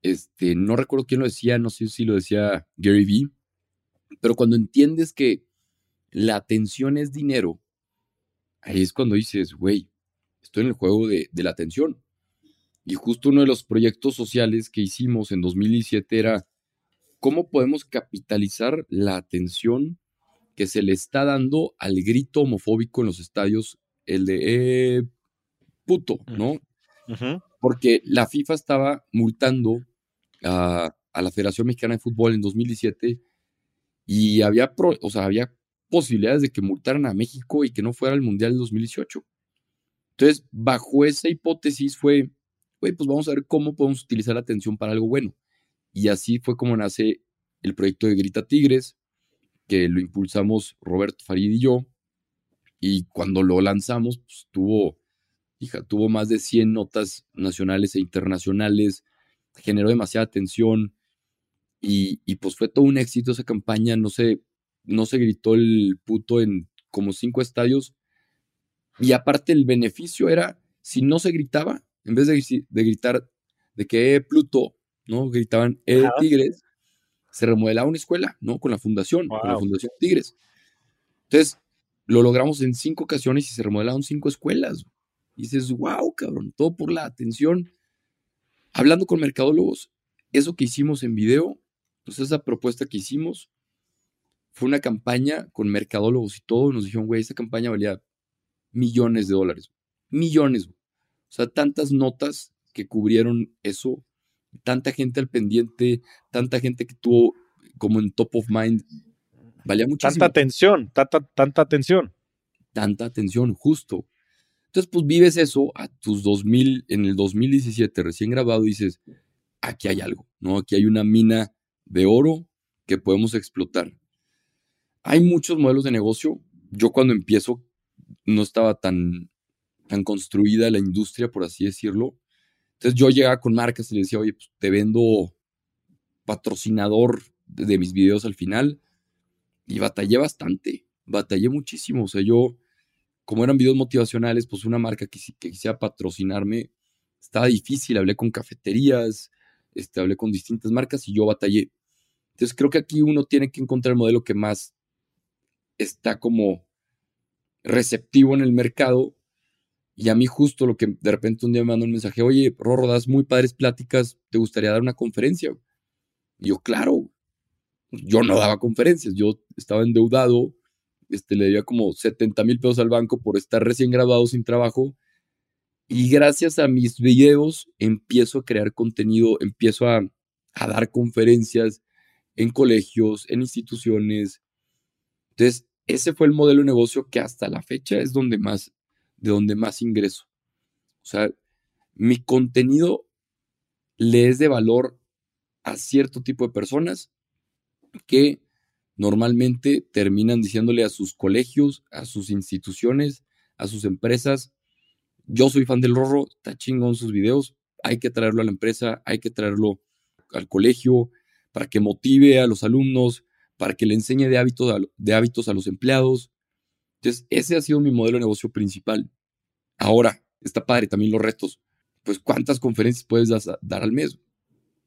Este, no recuerdo quién lo decía, no sé si lo decía Gary Vee, pero cuando entiendes que la atención es dinero, ahí es cuando dices, güey, estoy en el juego de, de la atención. Y justo uno de los proyectos sociales que hicimos en 2017 era cómo podemos capitalizar la atención que se le está dando al grito homofóbico en los estadios el de eh, puto, ¿no? Porque la FIFA estaba multando a, la Federación Mexicana de Fútbol en 2017 y había, o sea, había posibilidades de que multaran a México y que no fuera el Mundial de 2018. Entonces, bajo esa hipótesis fue, güey, pues vamos a ver cómo podemos utilizar la atención para algo bueno. Y así fue como nace el proyecto de Grita Tigres, que lo impulsamos Roberto Farid y yo, y cuando lo lanzamos, pues, tuvo, hija, tuvo más de 100 notas nacionales e internacionales, generó demasiada atención y, pues fue todo un éxito esa campaña. No se, no se gritó el puto en como cinco estadios. Y aparte el beneficio era, si no se gritaba, en vez de, gritar de que eh, Pluto, ¿no? Gritaban eh, Tigres, se remodelaba una escuela, ¿no? Con la fundación, con la Fundación Tigres. Entonces, lo logramos en cinco ocasiones y se remodelaron cinco escuelas. Y dices, wow, cabrón, todo por la atención. Hablando con mercadólogos, eso que hicimos en video, pues esa propuesta que hicimos, fue una campaña con mercadólogos y todo. nos dijeron, güey, esa campaña valía millones de dólares. Millones. O sea, tantas notas que cubrieron eso, tanta gente al pendiente, tanta gente que tuvo como en top of mind Valía muchísimo. Tanta atención, tanta, tanta atención. Tanta atención, justo. Entonces, pues vives eso a tus 2000, en el 2017, recién grabado, dices, aquí hay algo, ¿no? Aquí hay una mina de oro que podemos explotar. Hay muchos modelos de negocio. Yo cuando empiezo no estaba tan, tan construida la industria, por así decirlo. Entonces yo llegaba con marcas y le decía, oye, pues te vendo patrocinador de mis videos al final y batallé bastante, batallé muchísimo. O sea, yo, como eran videos motivacionales, pues una marca que, quisiera patrocinarme, estaba difícil. Hablé con cafeterías, este, hablé con distintas marcas y yo batallé. Entonces creo que aquí uno tiene que encontrar el modelo que más está como receptivo en el mercado. Y a mí justo lo que de repente un día me mandó un mensaje, oye, Rorro, das muy padres pláticas, ¿te gustaría dar una conferencia? Y yo, claro, yo no daba conferencias, yo estaba endeudado, este, le debía como 70 mil pesos al banco por estar recién graduado sin trabajo. Y gracias a mis videos empiezo a crear contenido, empiezo a, a dar conferencias en colegios, en instituciones. Entonces, ese fue el modelo de negocio que hasta la fecha es donde más, de donde más ingreso. O sea, mi contenido le es de valor a cierto tipo de personas que normalmente terminan diciéndole a sus colegios, a sus instituciones, a sus empresas, yo soy fan del Rorro, está chingón sus videos, hay que traerlo a la empresa, hay que traerlo al colegio para que motive a los alumnos, para que le enseñe de hábitos a, de hábitos a los empleados. Entonces, ese ha sido mi modelo de negocio principal. Ahora, está padre también los retos. Pues, ¿cuántas conferencias puedes dar al mes?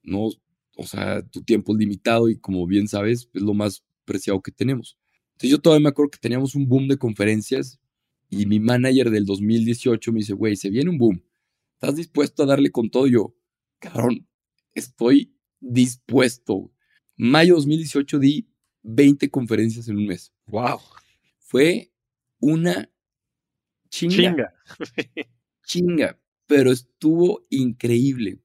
No, o sea, tu tiempo es limitado y como bien sabes, es lo más preciado que tenemos. Entonces, yo todavía me acuerdo que teníamos un boom de conferencias y mi manager del 2018 me dice, güey, se viene un boom. ¿Estás dispuesto a darle con todo? Yo, cabrón, estoy dispuesto. Mayo 2018 di 20 conferencias en un mes. Wow. Fue una chinga. Chinga. chinga, pero estuvo increíble.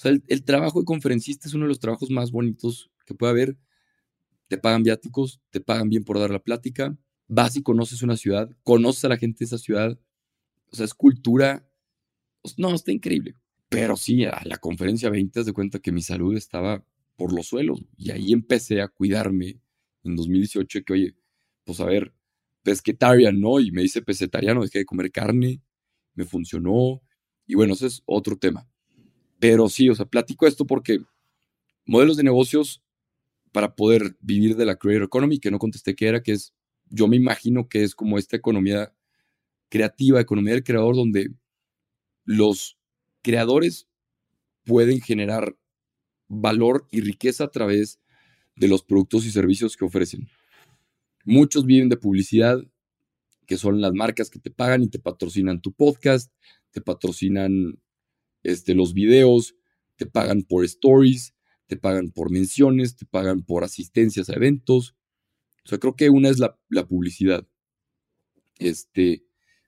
Sea, el, trabajo de conferencista es uno de los trabajos más bonitos que puede haber. Te pagan viáticos, te pagan bien por dar la plática, vas y conoces una ciudad, conoces a la gente de esa ciudad, o sea, es cultura. No, está increíble. Pero sí, a la conferencia 20 te das de cuenta que mi salud estaba por los suelos y ahí empecé a cuidarme en 2018 que, oye, pues a ver, pesquetarian, ¿no? Y me hice pesetariano, dejé de comer carne, me funcionó. Y bueno, ese es otro tema. Pero sí, o sea, platico esto porque modelos de negocios para poder vivir de la creator economy, que no contesté qué era, que es yo me imagino que es como esta economía creativa, economía del creador, donde los creadores pueden generar valor y riqueza a través de los productos y servicios que ofrecen. Muchos viven de publicidad, que son las marcas que te pagan y te patrocinan tu podcast, te patrocinan este, los videos, te pagan por stories, te pagan por menciones, te pagan por asistencias a eventos, o sea, creo que una es la, publicidad. Este,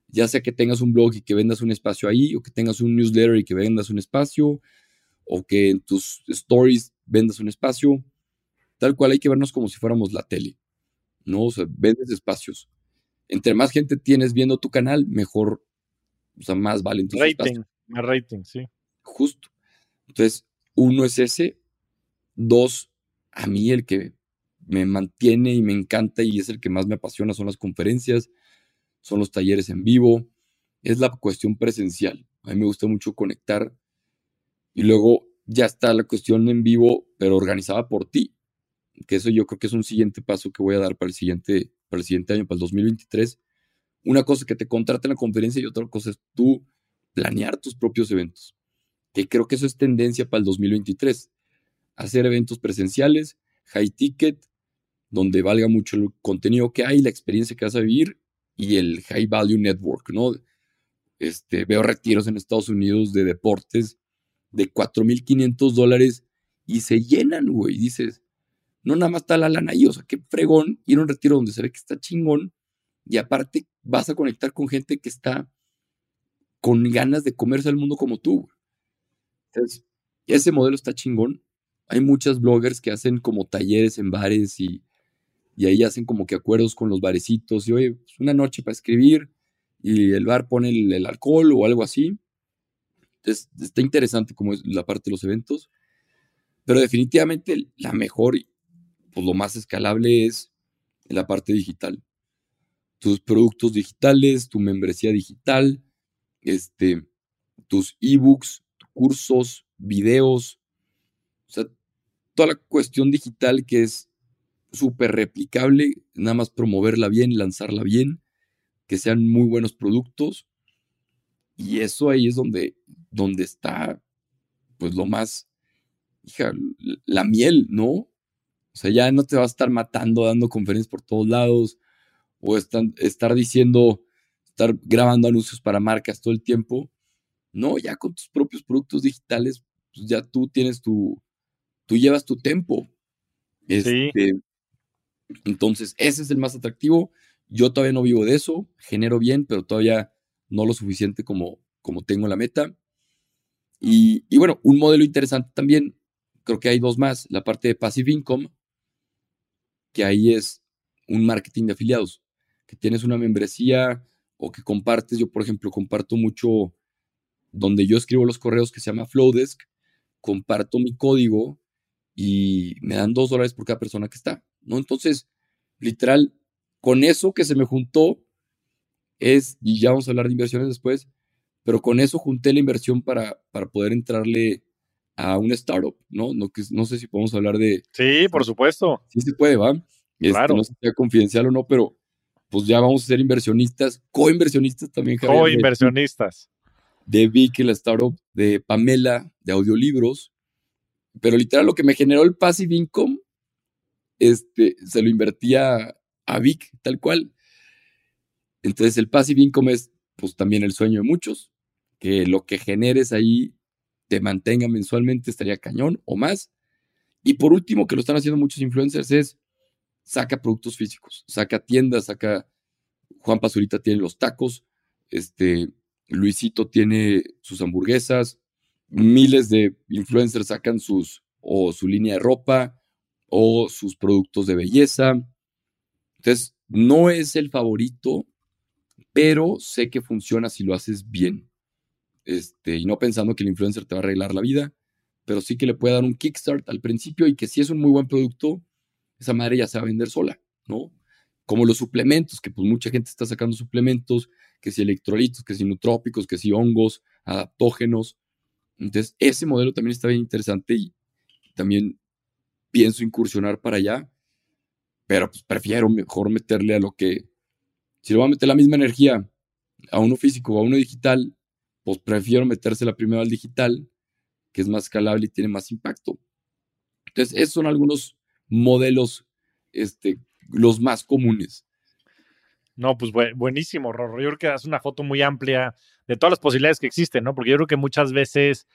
ya sea que tengas un blog y que vendas un espacio ahí, o que tengas un newsletter y que vendas un espacio, o que en tus stories vendas un espacio, tal cual hay que vernos como si fuéramos la tele, ¿no? O sea, vendes espacios. Entre más gente tienes viendo tu canal, mejor, o sea, más valen tus rating, Más rating, sí. Justo. Entonces, uno es ese. Dos, a mí el que me mantiene y me encanta y es el que más me apasiona son las conferencias, son los talleres en vivo, es la cuestión presencial. A mí me gusta mucho conectar y luego ya está la cuestión en vivo, pero organizada por ti, que eso yo creo que es un siguiente paso que voy a dar para el siguiente, para el siguiente año, para el 2023. Una cosa es que te contraten la conferencia y otra cosa es tú planear tus propios eventos, que creo que eso es tendencia para el 2023. Hacer eventos presenciales, high ticket, donde valga mucho el contenido que hay, la experiencia que vas a vivir y el high value network, ¿no? Este, veo retiros en Estados Unidos de deportes de 4.500 dólares y se llenan, güey. Dices, no nada más está la lana ahí, o sea, qué fregón ir a un retiro donde se ve que está chingón y aparte vas a conectar con gente que está con ganas de comerse al mundo como tú. Entonces, ese modelo está chingón. Hay muchas bloggers que hacen como talleres en bares y ahí hacen como que acuerdos con los barecitos y oye, pues una noche para escribir y el bar pone el, alcohol o algo así. Entonces, está interesante como es la parte de los eventos, pero definitivamente la mejor, pues lo más escalable es la parte digital. Tus productos digitales, tu membresía digital, este, tus ebooks, cursos, videos, o sea, toda la cuestión digital que es súper replicable, nada más promoverla bien, lanzarla bien, que sean muy buenos productos. Y eso ahí es donde, donde está, pues lo más, hija, la miel, ¿no? O sea, ya no te vas a estar matando, dando conferencias por todos lados, o estar diciendo, estar grabando anuncios para marcas todo el tiempo. No, ya con tus propios productos digitales, pues ya tú tienes tu, tú llevas tu tempo. Este, entonces, ese es el más atractivo. Yo todavía no vivo de eso, genero bien, pero todavía no lo suficiente como, como tengo la meta. Y, y, bueno, un modelo interesante también, creo que hay dos más, la parte de Passive Income, que ahí es un marketing de afiliados, que tienes una membresía o que compartes, yo por ejemplo comparto mucho donde yo escribo los correos que se llama Flowdesk, comparto mi código y me dan dos dólares por cada persona que está. ¿no? Entonces, literal, con eso que se me juntó es, y ya vamos a hablar de inversiones después, pero con eso junté la inversión para, para poder entrarle a una startup, ¿no? No, que, no sé si podemos hablar de... Sí, por supuesto. Sí se puede, ¿va? Este, claro. No sé si sea confidencial o no, pero pues ya vamos a ser inversionistas, co-inversionistas también. Co-inversionistas. De Vicky, la startup de Pamela, de audiolibros. Pero literal lo que me generó el passive income, este, se lo invertía a Vic, tal cual. Entonces el passive income es pues también el sueño de muchos, que lo que generes ahí te mantenga mensualmente estaría cañón o más. Y por último, que lo están haciendo muchos influencers, es saca productos físicos, saca tiendas, saca. Juan Pazurita tiene los tacos, este, Luisito tiene sus hamburguesas, miles de influencers sacan sus o su línea de ropa o sus productos de belleza. Entonces, no es el favorito, pero sé que funciona si lo haces bien. Este, y no pensando que el influencer te va a arreglar la vida, pero sí que le puede dar un kickstart al principio y que si es un muy buen producto, esa madre ya se va a vender sola, ¿no? Como los suplementos, que pues mucha gente está sacando suplementos, que si electrolitos, que si nutrópicos, que si hongos, adaptógenos. Entonces, ese modelo también está bien interesante y también pienso incursionar para allá, pero pues prefiero mejor meterle a lo que, si le voy a meter la misma energía a uno físico o a uno digital, pues prefiero metérsela primero al digital, que es más escalable y tiene más impacto. Entonces, esos son algunos modelos, este, los más comunes. No, pues buenísimo, Rorro. Yo creo que das una foto muy amplia de todas las posibilidades que existen, ¿no? Porque yo creo que muchas veces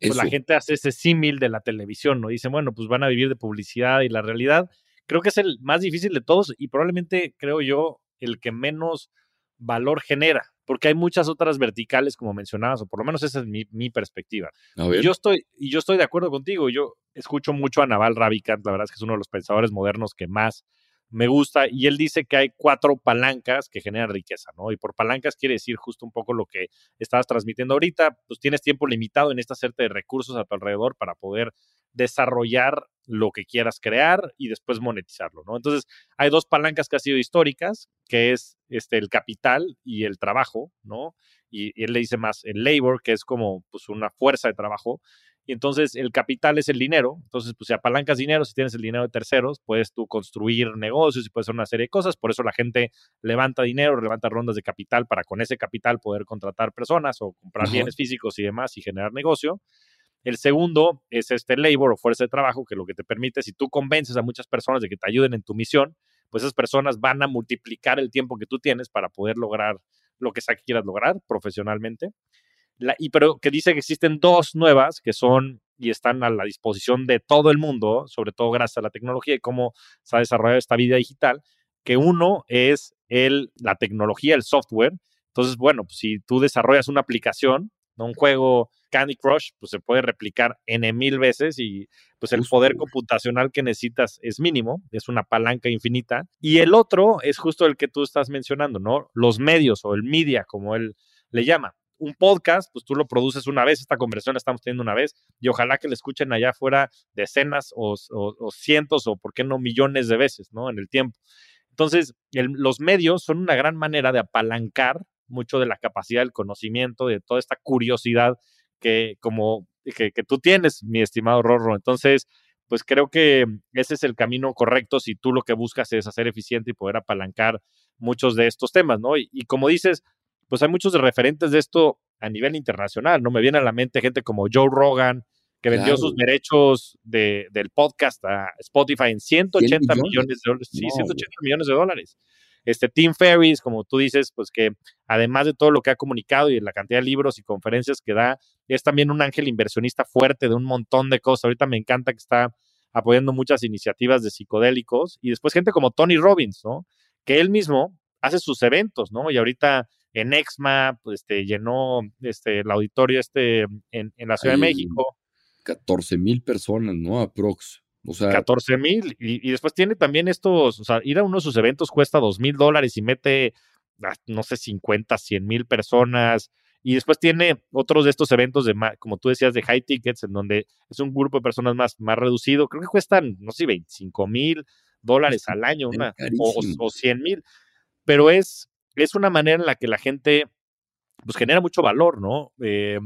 pues, la gente hace ese símil de la televisión, ¿no? Dicen, bueno, pues van a vivir de publicidad y la realidad creo que es el más difícil de todos y probablemente, creo yo, el que menos valor genera, porque hay muchas otras verticales, como mencionabas, o por lo menos esa es mi, perspectiva. Yo estoy, y yo estoy de acuerdo contigo, yo escucho mucho a Naval Ravikant, la verdad es que es uno de los pensadores modernos que más me gusta, y él dice que hay cuatro palancas que generan riqueza, ¿no? Y por palancas quiere decir justo un poco lo que estabas transmitiendo ahorita, pues tienes tiempo limitado en esta serie de recursos a tu alrededor para poder desarrollar lo que quieras crear y después monetizarlo, ¿no? Entonces, hay dos palancas que han sido históricas, que es este, el capital y el trabajo, ¿no? Y, él le dice más el labor, que es como pues una fuerza de trabajo. Y entonces el capital es el dinero. Entonces, pues si apalancas dinero, si tienes el dinero de terceros, puedes tú construir negocios y puedes hacer una serie de cosas. Por eso la gente levanta dinero, levanta rondas de capital para con ese capital poder contratar personas o comprar bienes físicos y demás y generar negocio. El segundo es este labor o fuerza de trabajo, que lo que te permite, si tú convences a muchas personas de que te ayuden en tu misión, pues esas personas van a multiplicar el tiempo que tú tienes para poder lograr lo que sea que quieras lograr profesionalmente. y pero que dice que existen dos nuevas que son y están a la disposición de todo el mundo, sobre todo gracias a la tecnología y cómo se ha desarrollado esta vida digital, que uno es el, la tecnología, el software. Entonces, bueno, pues si tú desarrollas una aplicación, un juego Candy Crush, pues se puede replicar N mil veces y pues el poder computacional que necesitas es mínimo, es una palanca infinita. Y el otro es justo el que tú estás mencionando, ¿no? Los medios o el media, como él le llama. Un podcast, pues tú lo produces una vez, esta conversación la estamos teniendo una vez, y ojalá que le escuchen allá afuera decenas o, cientos o, por qué no, millones de veces, ¿no? En el tiempo. Entonces, los medios son una gran manera de apalancar mucho de la capacidad del conocimiento, de toda esta curiosidad que como que, tú tienes, mi estimado Rorro. Entonces, pues creo que ese es el camino correcto si tú lo que buscas es hacer eficiente y poder apalancar muchos de estos temas, ¿no? Y, como dices, pues hay muchos referentes de esto a nivel internacional, ¿no? Me viene a la mente gente como Joe Rogan, que vendió sus derechos de, del podcast a Spotify en 180 millones? de dólares. Sí, 180 millones de dólares. Este Tim Ferriss, como tú dices, pues que además de todo lo que ha comunicado y de la cantidad de libros y conferencias que da, es también un ángel inversionista fuerte de un montón de cosas. Ahorita me encanta que está apoyando muchas iniciativas de psicodélicos y después gente como Tony Robbins, ¿no? Que él mismo hace sus eventos, ¿no? Y ahorita en Exma, pues, este, llenó este, el auditorio este en, la Ciudad de México. 14 mil personas, ¿no? Aprox. O sea, 14 mil. Y, después tiene también estos, o sea, ir a uno de sus eventos cuesta 2 mil dólares y mete, ah, no sé, 50, 100 mil personas. Y después tiene otros de estos eventos de, como tú decías, de high tickets, en donde es un grupo de personas más, más reducido. Creo que cuestan, no sé, 25 mil dólares al año, una, o, o 100 mil. Pero es, es una manera en la que la gente pues genera mucho valor, ¿no? Eh,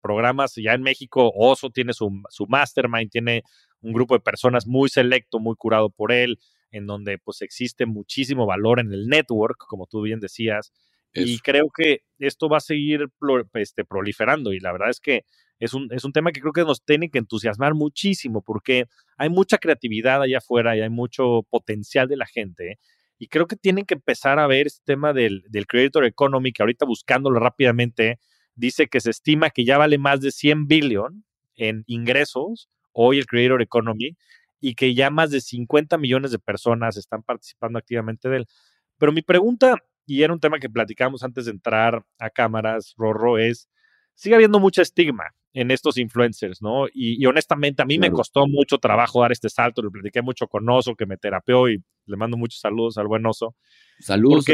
programas ya en México, Oso tiene su, su, mastermind, tiene un grupo de personas muy selecto, muy curado por él, en donde pues existe muchísimo valor en el network, como tú bien decías, y creo que esto va a seguir este, proliferando y la verdad es que es un, es un tema que creo que nos tiene que entusiasmar muchísimo porque hay mucha creatividad allá afuera y hay mucho potencial de la gente. Y creo que tienen que empezar a ver este tema del, del Creator Economy, que ahorita buscándolo rápidamente, dice que se estima que ya vale más de 100 billion en ingresos hoy el Creator Economy y que ya más de 50 millones de personas están participando activamente de él. Pero mi pregunta y era un tema que platicamos antes de entrar a cámaras, Rorro, es, sigue habiendo mucho estigma en estos influencers, ¿no? Y, honestamente a mí me costó mucho trabajo dar este salto, le platiqué mucho con Oso, que me terapeó y le mando muchos saludos al buen Oso. Saludos,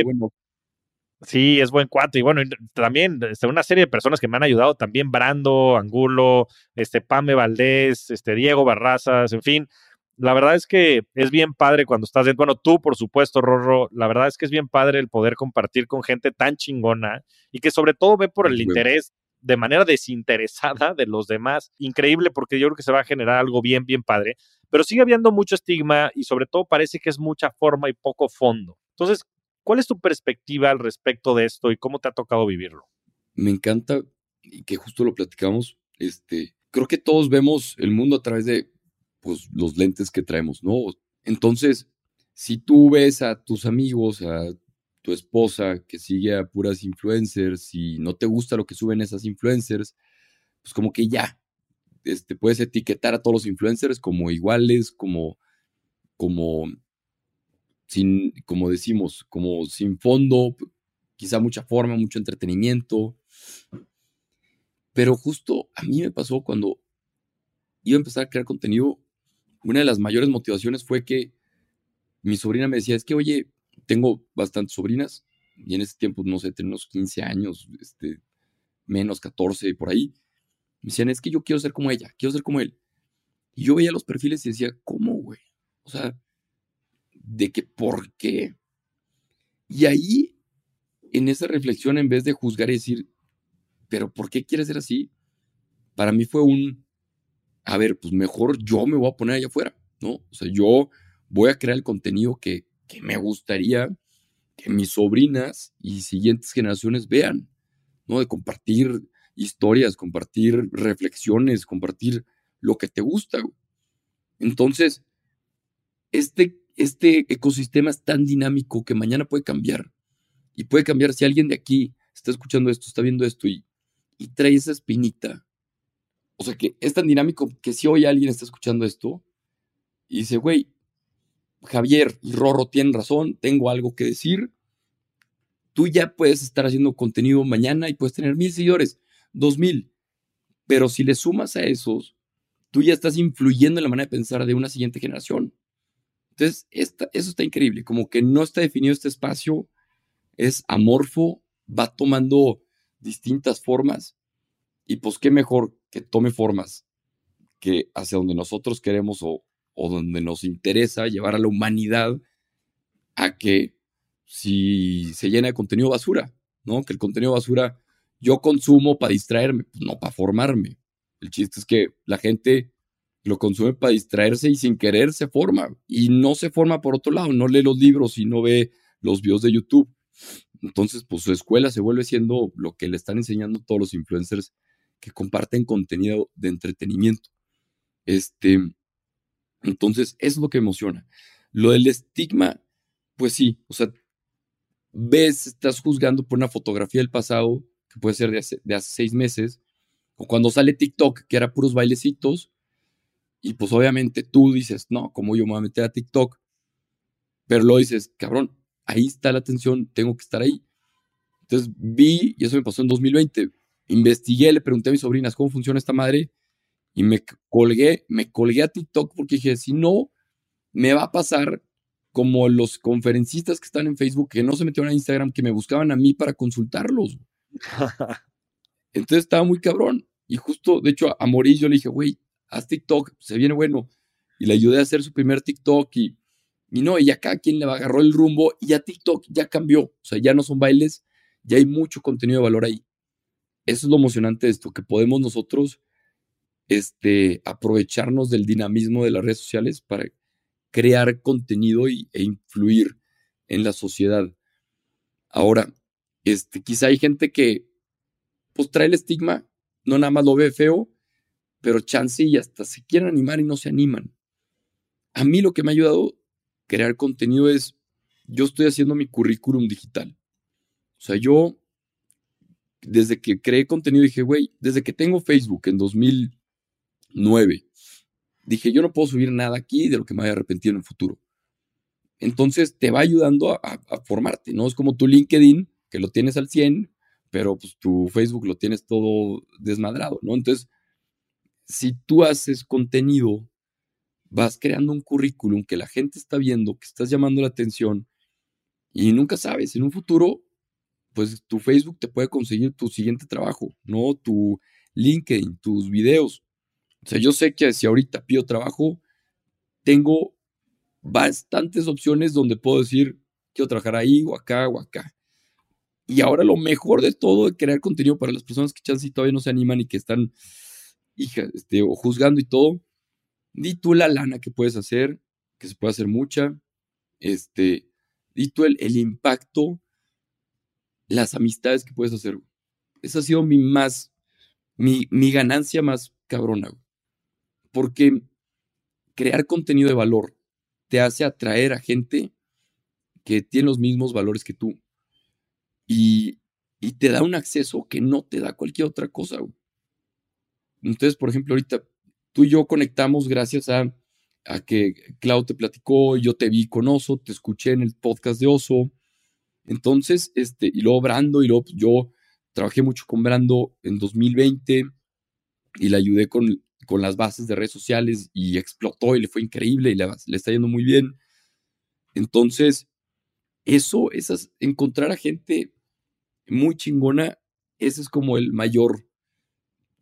Sí, es buen cuate. Y bueno, también este, una serie de personas que me han ayudado, también Brando, Angulo, este, Pame Valdés, este, Diego Barrazas, en fin, la verdad es que es bien padre cuando estás dentro. Bueno, tú, por supuesto, Rorro, la verdad es que es bien padre el poder compartir con gente tan chingona y que sobre todo ve por el interés de manera desinteresada de los demás. Increíble porque yo creo que se va a generar algo bien, bien padre. Pero sigue habiendo mucho estigma y sobre todo parece que es mucha forma y poco fondo. Entonces, ¿cuál es tu perspectiva al respecto de esto y cómo te ha tocado vivirlo? Me encanta y que justo lo platicamos. Este, creo que todos vemos el mundo a través de pues, los lentes que traemos, ¿no? Entonces, si tú ves a tus amigos, a tu esposa que sigue a puras influencers y no te gusta lo que suben esas influencers, pues como que ya, este, puedes etiquetar a todos los influencers como iguales, como, como, sin, como decimos, como sin fondo, quizá mucha forma, mucho entretenimiento. Pero justo a mí me pasó cuando iba a empezar a crear contenido, una de las mayores motivaciones fue que mi sobrina me decía, es que, oye, tengo bastantes sobrinas, y en ese tiempo, no sé, tenía unos 15 años, este, menos 14, por ahí. Me decían, es que yo quiero ser como ella, quiero ser como él. Y yo veía los perfiles y decía, ¿cómo, güey? O sea, ¿de qué? ¿Por qué? Y ahí, en esa reflexión, en vez de juzgar y decir, ¿pero por qué quieres ser así? Para mí fue un, a ver, pues mejor yo me voy a poner allá afuera, ¿no? O sea, yo voy a crear el contenido que, que me gustaría que mis sobrinas y siguientes generaciones vean, ¿no? De compartir historias, compartir reflexiones, compartir lo que te gusta. Entonces, este, este ecosistema es tan dinámico que mañana puede cambiar. Y puede cambiar si alguien de aquí está escuchando esto, está viendo esto y, y trae esa espinita o sea, que es tan dinámico que si hoy alguien está escuchando esto y dice, güey, Javier y Rorro tienen razón, tengo algo que decir, tú ya puedes estar haciendo contenido mañana y puedes tener mil seguidores, dos mil. Pero si le sumas a esos, tú ya estás influyendo en la manera de pensar de una siguiente generación. Entonces, eso está increíble, como que no está definido este espacio, es amorfo, va tomando distintas formas y pues qué mejor que tome formas que hacia donde nosotros queremos o, donde nos interesa llevar a la humanidad a que si se llena de contenido basura, ¿no? Que el contenido basura yo consumo para distraerme, pues no para formarme. El chiste es que la gente lo consume para distraerse y sin querer se forma. Y no se forma por otro lado, no lee los libros y no ve los videos de YouTube. Entonces, pues su escuela se vuelve siendo lo que le están enseñando todos los influencers que comparten contenido de entretenimiento. Este, entonces, es lo que emociona. Lo del estigma, pues sí, o sea, ves, estás juzgando por una fotografía del pasado, que puede ser de hace, de hace seis meses, o cuando sale TikTok, que era puros bailecitos, y pues obviamente tú dices, no, ¿cómo yo me voy a meter a TikTok? Pero lo dices, cabrón, ahí está la atención, tengo que estar ahí. Entonces vi, y eso me pasó en 2020, investigué, le pregunté a mis sobrinas cómo funciona esta madre y me colgué, me colgué a TikTok porque dije, si no, me va a pasar como los conferencistas que están en Facebook que no se metieron a Instagram, que me buscaban a mí para consultarlos. Entonces estaba muy cabrón. Y justo, de hecho, a Mauricio yo le dije, güey, haz TikTok, se viene bueno. Y le ayudé a hacer su primer TikTok y Y no, y cada quien le agarró el rumbo y ya TikTok ya cambió. O sea, ya no son bailes, ya hay mucho contenido de valor ahí. Eso es lo emocionante de esto, que podemos nosotros este, aprovecharnos del dinamismo de las redes sociales para crear contenido y, e influir en la sociedad. Ahora, este, quizá hay gente que pues trae el estigma, no nada más lo ve feo, pero chance y hasta se quieren animar y no se animan. A mí lo que me ha ayudado a crear contenido es, yo estoy haciendo mi currículum digital. O sea, yo, desde que creé contenido, dije, güey, desde que tengo Facebook en 2009, dije, yo no puedo subir nada aquí de lo que me haya arrepentido en el futuro. Entonces te va ayudando a, a, formarte, ¿no? Es como tu LinkedIn, que lo tienes al 100, pero pues tu Facebook lo tienes todo desmadrado, ¿no? Entonces, si tú haces contenido, vas creando un currículum que la gente está viendo, que estás llamando la atención y nunca sabes, en un futuro, pues tu Facebook te puede conseguir tu siguiente trabajo, ¿no? Tu LinkedIn, tus videos. O sea, yo sé que si ahorita pido trabajo, tengo bastantes opciones donde puedo decir, quiero trabajar ahí o acá o acá. Y ahora lo mejor de todo de crear contenido para las personas que chance todavía no se animan y que están, hija, este, o juzgando y todo, di tú la lana que puedes hacer, que se puede hacer mucha, este, di tú el, el impacto, las amistades que puedes hacer. Esa ha sido mi más, mi, mi ganancia más cabrona, porque crear contenido de valor te hace atraer a gente que tiene los mismos valores que tú. Y, te da un acceso que no te da cualquier otra cosa. Entonces, por ejemplo, ahorita tú y yo conectamos gracias a, que Clau te platicó, yo te vi con Oso, te escuché en el podcast de Oso. Entonces, este, y luego Brando, y luego pues, yo trabajé mucho con Brando en 2020 y le ayudé con con las bases de redes sociales y explotó y le fue increíble y le, está yendo muy bien. Entonces, eso, esas, encontrar a gente muy chingona, ese es como el mayor,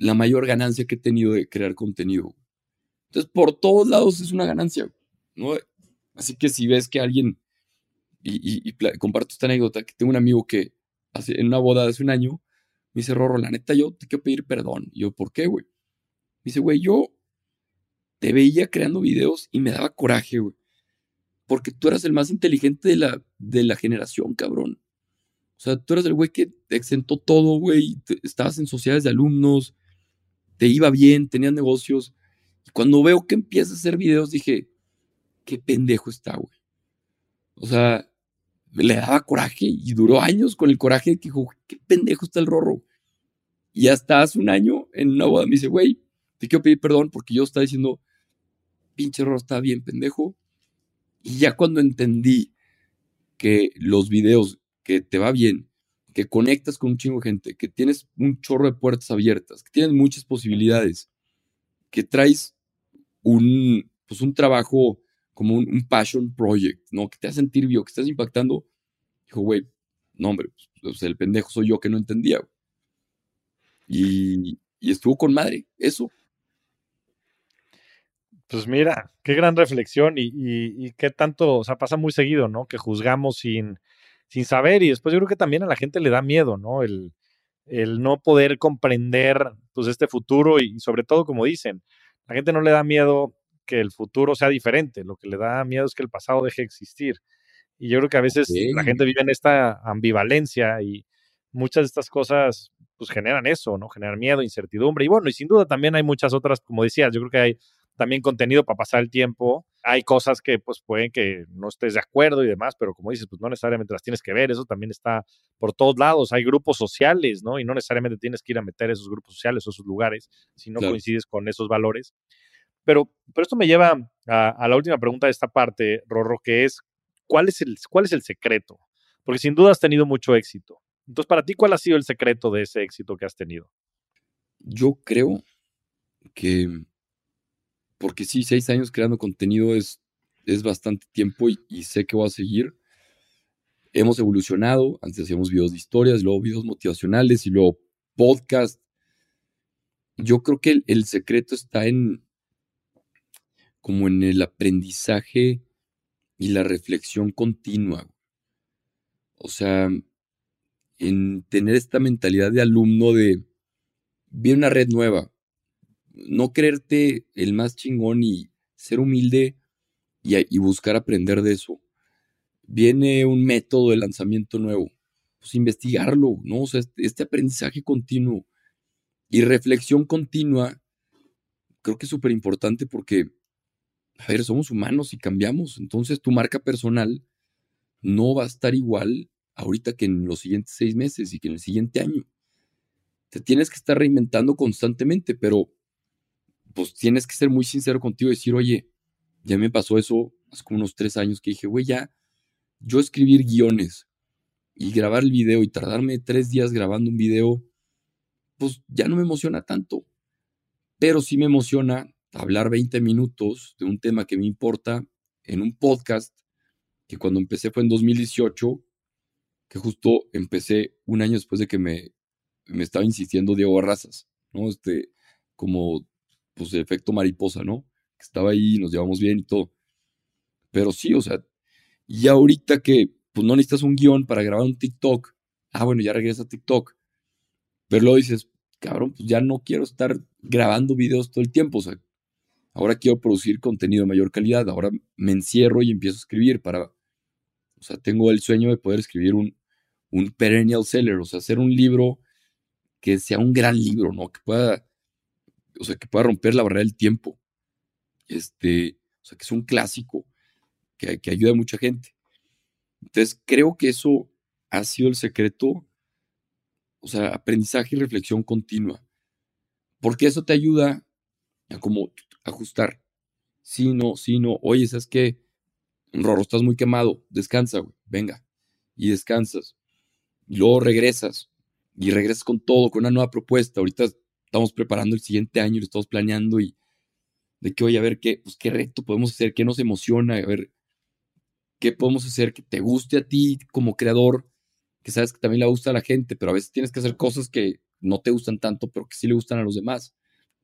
la mayor ganancia que he tenido de crear contenido. Entonces, por todos lados es una ganancia, ¿no? Así que si ves que alguien, y, comparto esta anécdota, que tengo un amigo que hace, en una boda hace un año, me dice, Rorro, la neta, yo te quiero pedir perdón. Y yo, ¿por qué, güey? dice, güey, yo te veía creando videos y me daba coraje, güey. Porque tú eras el más inteligente de la, de la generación, cabrón. O sea, tú eras el güey que exentó todo, güey. Estabas en sociedades de alumnos, te iba bien, tenías negocios. Y cuando veo que empiezas a hacer videos, dije, qué pendejo está, güey. O sea, le daba coraje y duró años con el coraje que dijo, qué pendejo está el rorro. Y hasta hace un año, en una boda, me dice, güey, te quiero pedir perdón porque yo estaba diciendo, pinche error, está bien pendejo. Y ya cuando entendí que los videos, que te va bien, que conectas con un chingo de gente, que tienes un chorro de puertas abiertas, que tienes muchas posibilidades, que traes un, pues un trabajo como un, passion project, ¿no? Que te hace sentir bien, que estás impactando. Dijo, güey, no, hombre, pues, el pendejo soy yo que no entendía. Y, y estuvo con madre, eso. Pues mira, qué gran reflexión y, qué tanto, o sea, pasa muy seguido, ¿no? Que juzgamos sin, sin saber y después yo creo que también a la gente le da miedo, ¿no? El, el no poder comprender, pues, este futuro y, sobre todo, como dicen, la gente no le da miedo que el futuro sea diferente, lo que le da miedo es que el pasado deje de existir. Y yo creo que a veces la gente vive en esta ambivalencia y muchas de estas cosas pues generan eso, ¿no? Generan miedo, incertidumbre y bueno, y sin duda también hay muchas otras, como decías, yo creo que hay también contenido para pasar el tiempo. Hay cosas que pues pueden que no estés de acuerdo y demás, pero como dices, pues no necesariamente las tienes que ver, eso también está por todos lados. Hay grupos sociales, ¿no? Y no necesariamente tienes que ir a meter esos grupos sociales o esos lugares si no coincides con esos valores. Pero, pero esto me lleva a, la última pregunta de esta parte, Rorro, que es, ¿cuál es, el, ¿cuál es el secreto? Porque sin duda has tenido mucho éxito. Entonces, para ti, ¿cuál ha sido el secreto de ese éxito que has tenido? Yo creo que porque sí, seis años creando contenido es, es bastante tiempo y, sé que voy a seguir. Hemos evolucionado, antes hacíamos videos de historias, luego videos motivacionales y luego podcast. Yo creo que el, secreto está en como en el aprendizaje y la reflexión continua. O sea, en tener esta mentalidad de alumno de, vi una red nueva, no creerte el más chingón y ser humilde y, buscar aprender de eso. Viene un método de lanzamiento nuevo, pues investigarlo, ¿no? O sea, este, este aprendizaje continuo y reflexión continua, creo que es súper importante porque, a ver, somos humanos y cambiamos, entonces tu marca personal no va a estar igual ahorita que en los siguientes seis meses y que en el siguiente año. Te tienes que estar reinventando constantemente, pero pues tienes que ser muy sincero contigo y decir, oye, ya me pasó eso hace como unos tres años que dije, güey, ya, yo escribir guiones y grabar el video y tardarme tres días grabando un video, pues ya no me emociona tanto. Pero sí me emociona hablar 20 minutos de un tema que me importa en un podcast que cuando empecé fue en 2018, que justo empecé un año después de que me, me estaba insistiendo Diego Barrazas, ¿no? Este, como, pues, efecto mariposa, ¿no? Que estaba ahí, nos llevamos bien y todo. Pero sí, o sea, y ahorita que, pues, no necesitas un guion para grabar un TikTok, ah, bueno, ya regresa a TikTok. Pero luego dices, cabrón, pues ya no quiero estar grabando videos todo el tiempo, o sea, ahora quiero producir contenido de mayor calidad, ahora me encierro y empiezo a escribir para, o sea, tengo el sueño de poder escribir un, un perennial seller, o sea, hacer un libro que sea un gran libro, ¿no? Que pueda, o sea, que pueda romper la barrera del tiempo. Este, o sea, que es un clásico que, ayuda a mucha gente. Entonces, creo que eso ha sido el secreto, o sea, aprendizaje y reflexión continua. Porque eso te ayuda a como ajustar. Sí, no, sí, no. Oye, ¿sabes qué? Rorro, estás muy quemado. Descansa, güey. Venga. Y descansas. Y luego regresas. Y regresas con todo, con una nueva propuesta. Ahorita estamos preparando el siguiente año, lo estamos planeando y de que, oye, a ver qué, pues, qué reto podemos hacer, qué nos emociona, a ver qué podemos hacer que te guste a ti como creador, que sabes que también le gusta a la gente, pero a veces tienes que hacer cosas que no te gustan tanto, pero que sí le gustan a los demás.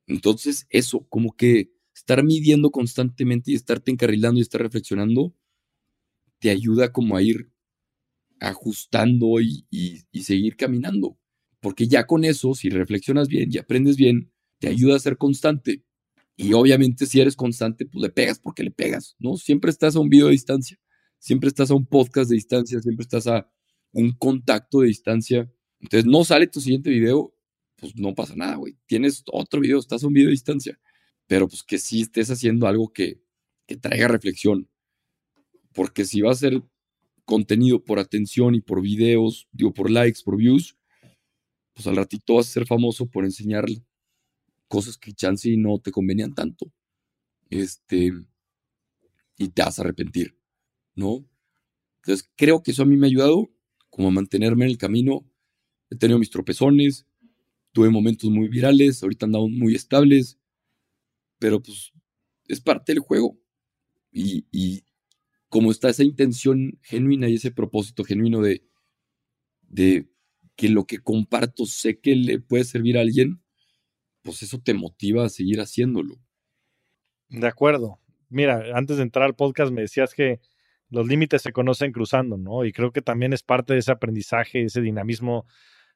Entonces, eso, como que estar midiendo constantemente y estarte encarrilando y estar reflexionando, te ayuda como a ir ajustando y, seguir caminando. Porque ya con eso, si reflexionas bien y aprendes bien, te ayuda a ser constante. Y obviamente si eres constante, pues le pegas porque le pegas, ¿no? Siempre estás a un video de distancia, siempre estás a un podcast de distancia, siempre estás a un contacto de distancia. Entonces no sale tu siguiente video, pues no pasa nada, güey. Tienes otro video, estás a un video de distancia. Pero pues que sí estés haciendo algo que, que traiga reflexión. Porque si va a ser contenido por atención y por videos, digo, por likes, por views, pues al ratito vas a ser famoso por enseñar cosas que chance y no te convenían tanto. Este, y te vas a arrepentir, ¿no? Entonces creo que eso a mí me ha ayudado como a mantenerme en el camino. He tenido mis tropezones, tuve momentos muy virales, ahorita andamos muy estables, pero pues es parte del juego. Y, y, como está esa intención genuina y ese propósito genuino de, de que lo que comparto sé que le puede servir a alguien, pues eso te motiva a seguir haciéndolo. De acuerdo. Mira, antes de entrar al podcast me decías que los límites se conocen cruzando, ¿no? Y creo que también es parte de ese aprendizaje, ese dinamismo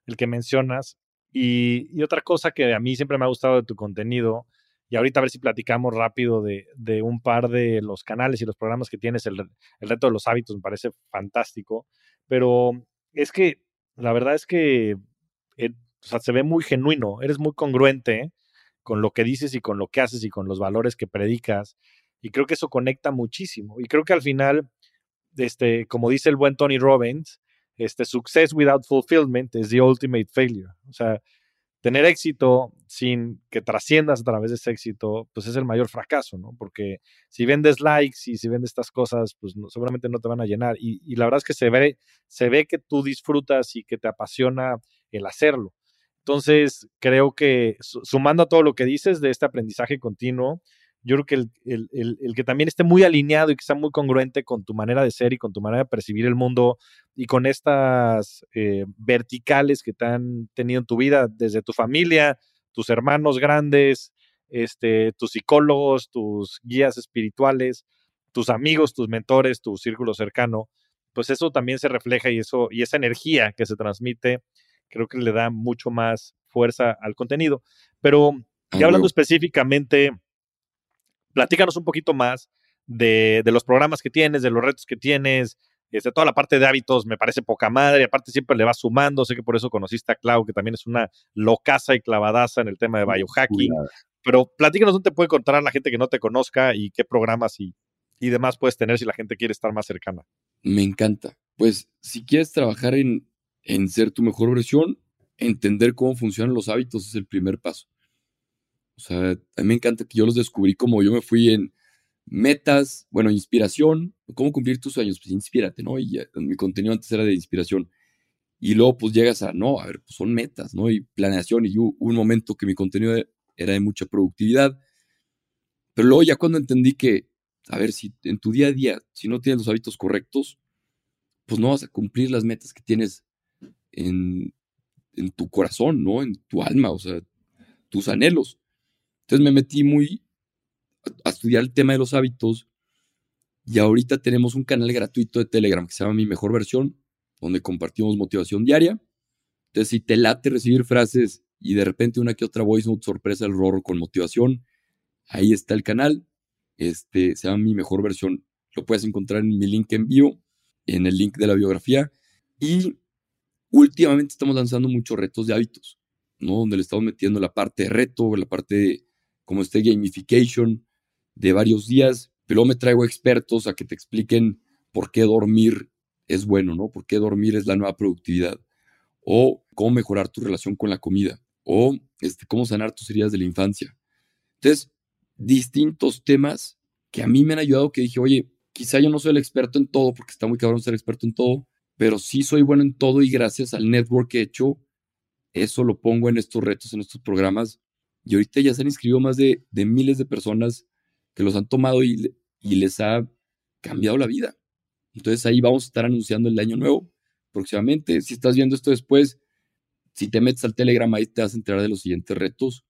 el que mencionas. Y, otra cosa que a mí siempre me ha gustado de tu contenido y ahorita a ver si platicamos rápido de, un par de los canales y los programas que tienes. El, reto de los hábitos me parece fantástico. Pero es que la verdad es que eh, se ve muy genuino. Eres muy congruente con lo que dices y con lo que haces y con los valores que predicas. Y creo que eso conecta muchísimo. Y creo que al final, este, como dice el buen Tony Robbins, este, success without fulfillment is the ultimate failure. O sea, tener éxito sin que trasciendas a través de ese éxito, pues es el mayor fracaso, ¿no? Porque si vendes likes y si vendes estas cosas, pues seguramente no te van a llenar. Y, la verdad es que se ve, se ve que tú disfrutas y que te apasiona el hacerlo. Entonces, creo que sumando a todo lo que dices de este aprendizaje continuo, yo creo que el, el, que también esté muy alineado y que sea muy congruente con tu manera de ser y con tu manera de percibir el mundo y con estas eh, verticales que te han tenido en tu vida, desde tu familia, tus hermanos grandes, este, tus psicólogos, tus guías espirituales, tus amigos, tus mentores, tu círculo cercano, pues eso también se refleja y eso y esa energía que se transmite creo que le da mucho más fuerza al contenido. Pero ya hablando específicamente, platícanos un poquito más de, de, los programas que tienes, de los retos que tienes, este, toda la parte de hábitos me parece poca madre, aparte siempre le vas sumando, sé que por eso conociste a Clau, que también es una locaza y clavadaza en el tema de biohacking, pero platícanos dónde te puede encontrar la gente que no te conozca y qué programas y, y demás puedes tener si la gente quiere estar más cercana. Me encanta. Pues si quieres trabajar en, en ser tu mejor versión, entender cómo funcionan los hábitos es el primer paso. O sea, a mí me encanta que yo los descubrí como yo me fui en metas, bueno, inspiración, cómo cumplir tus sueños, pues inspírate, ¿no? Y mi contenido antes era de inspiración. Y luego pues llegas a, no, a ver, pues son metas, ¿no? Y planeación. Y hubo un momento que mi contenido era de mucha productividad. Pero luego ya cuando entendí que, a ver, si en tu día a día, si no tienes los hábitos correctos, pues no vas a cumplir las metas que tienes en, en tu corazón, ¿no? En tu alma, o sea, tus anhelos. Entonces me metí muy a estudiar el tema de los hábitos y ahorita tenemos un canal gratuito de Telegram que se llama Mi Mejor Versión, donde compartimos motivación diaria. Entonces, si te late recibir frases y de repente una que otra voice note sorpresa el rorro con motivación, ahí está el canal. Este se llama Mi Mejor Versión. Lo puedes encontrar en mi link en bio, en el link de la biografía. Y últimamente estamos lanzando muchos retos de hábitos, ¿no? Donde le estamos metiendo la parte de reto, la parte de como este gamification, de varios días, pero me traigo expertos a que te expliquen por qué dormir es bueno, ¿no? Por qué dormir es la nueva productividad. O cómo mejorar tu relación con la comida. O este, cómo sanar tus heridas de la infancia. Entonces, distintos temas que a mí me han ayudado que dije, oye, quizá yo no soy el experto en todo, porque está muy cabrón ser experto en todo, pero sí soy bueno en todo y gracias al network que he hecho, eso lo pongo en estos retos, en estos programas. Y ahorita ya se han inscrito más de, miles de personas que los han tomado y, y les ha cambiado la vida. Entonces ahí vamos a estar anunciando el año nuevo próximamente. Si estás viendo esto después, si te metes al Telegram ahí te vas a enterar de los siguientes retos.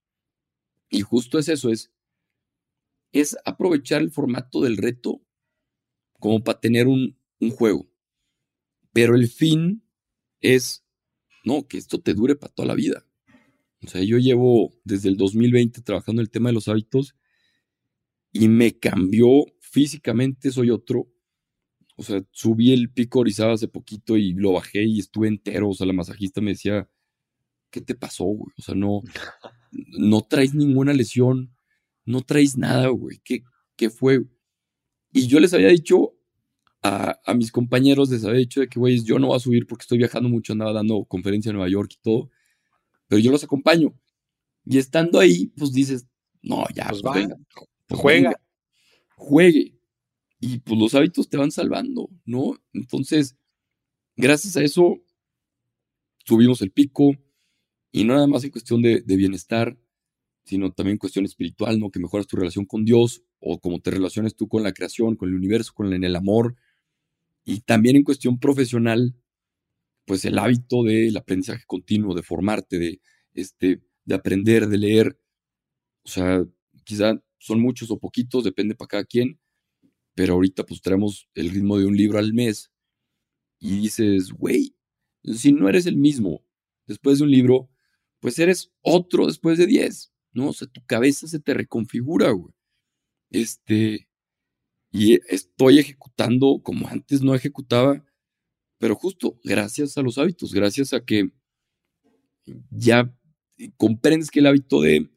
Y justo es eso, es, es aprovechar el formato del reto como para tener un, un juego. Pero el fin es, no, que esto te dure para toda la vida. O sea, yo llevo desde el 2020 trabajando en el tema de los hábitos y me cambió físicamente, soy otro. O sea, subí el pico Orizaba hace poquito y lo bajé y estuve entero. O sea, la masajista me decía, ¿qué te pasó, güey? O sea, no, no traes ninguna lesión, no traes nada, güey. ¿Qué, ¿Qué fue? Y yo les había dicho a, a, mis compañeros, les había dicho de que, güey, yo no voy a subir porque estoy viajando mucho, andaba dando conferencia en Nueva York y todo, pero yo los acompaño. Y estando ahí, pues dices, no, ya, pues, pues venga, pues juega. Juegue. Y pues los hábitos te van salvando, ¿no? Entonces, gracias a eso, subimos el pico. Y no nada más en cuestión de, de bienestar, sino también en cuestión espiritual, ¿no? Que mejoras tu relación con Dios o cómo te relaciones tú con la creación, con el universo, con el, el amor. Y también en cuestión profesional, pues el hábito del aprendizaje continuo, de formarte, de, este, de aprender, de leer. O sea, quizá son muchos o poquitos, depende para cada quien, pero ahorita pues tenemos el ritmo de un libro al mes y dices, güey, si no eres el mismo después de un libro, pues eres otro después de 10, ¿no? O sea, tu cabeza se te reconfigura, güey. Este, y estoy ejecutando como antes no ejecutaba, pero justo gracias a los hábitos, gracias a que ya comprendes que el hábito de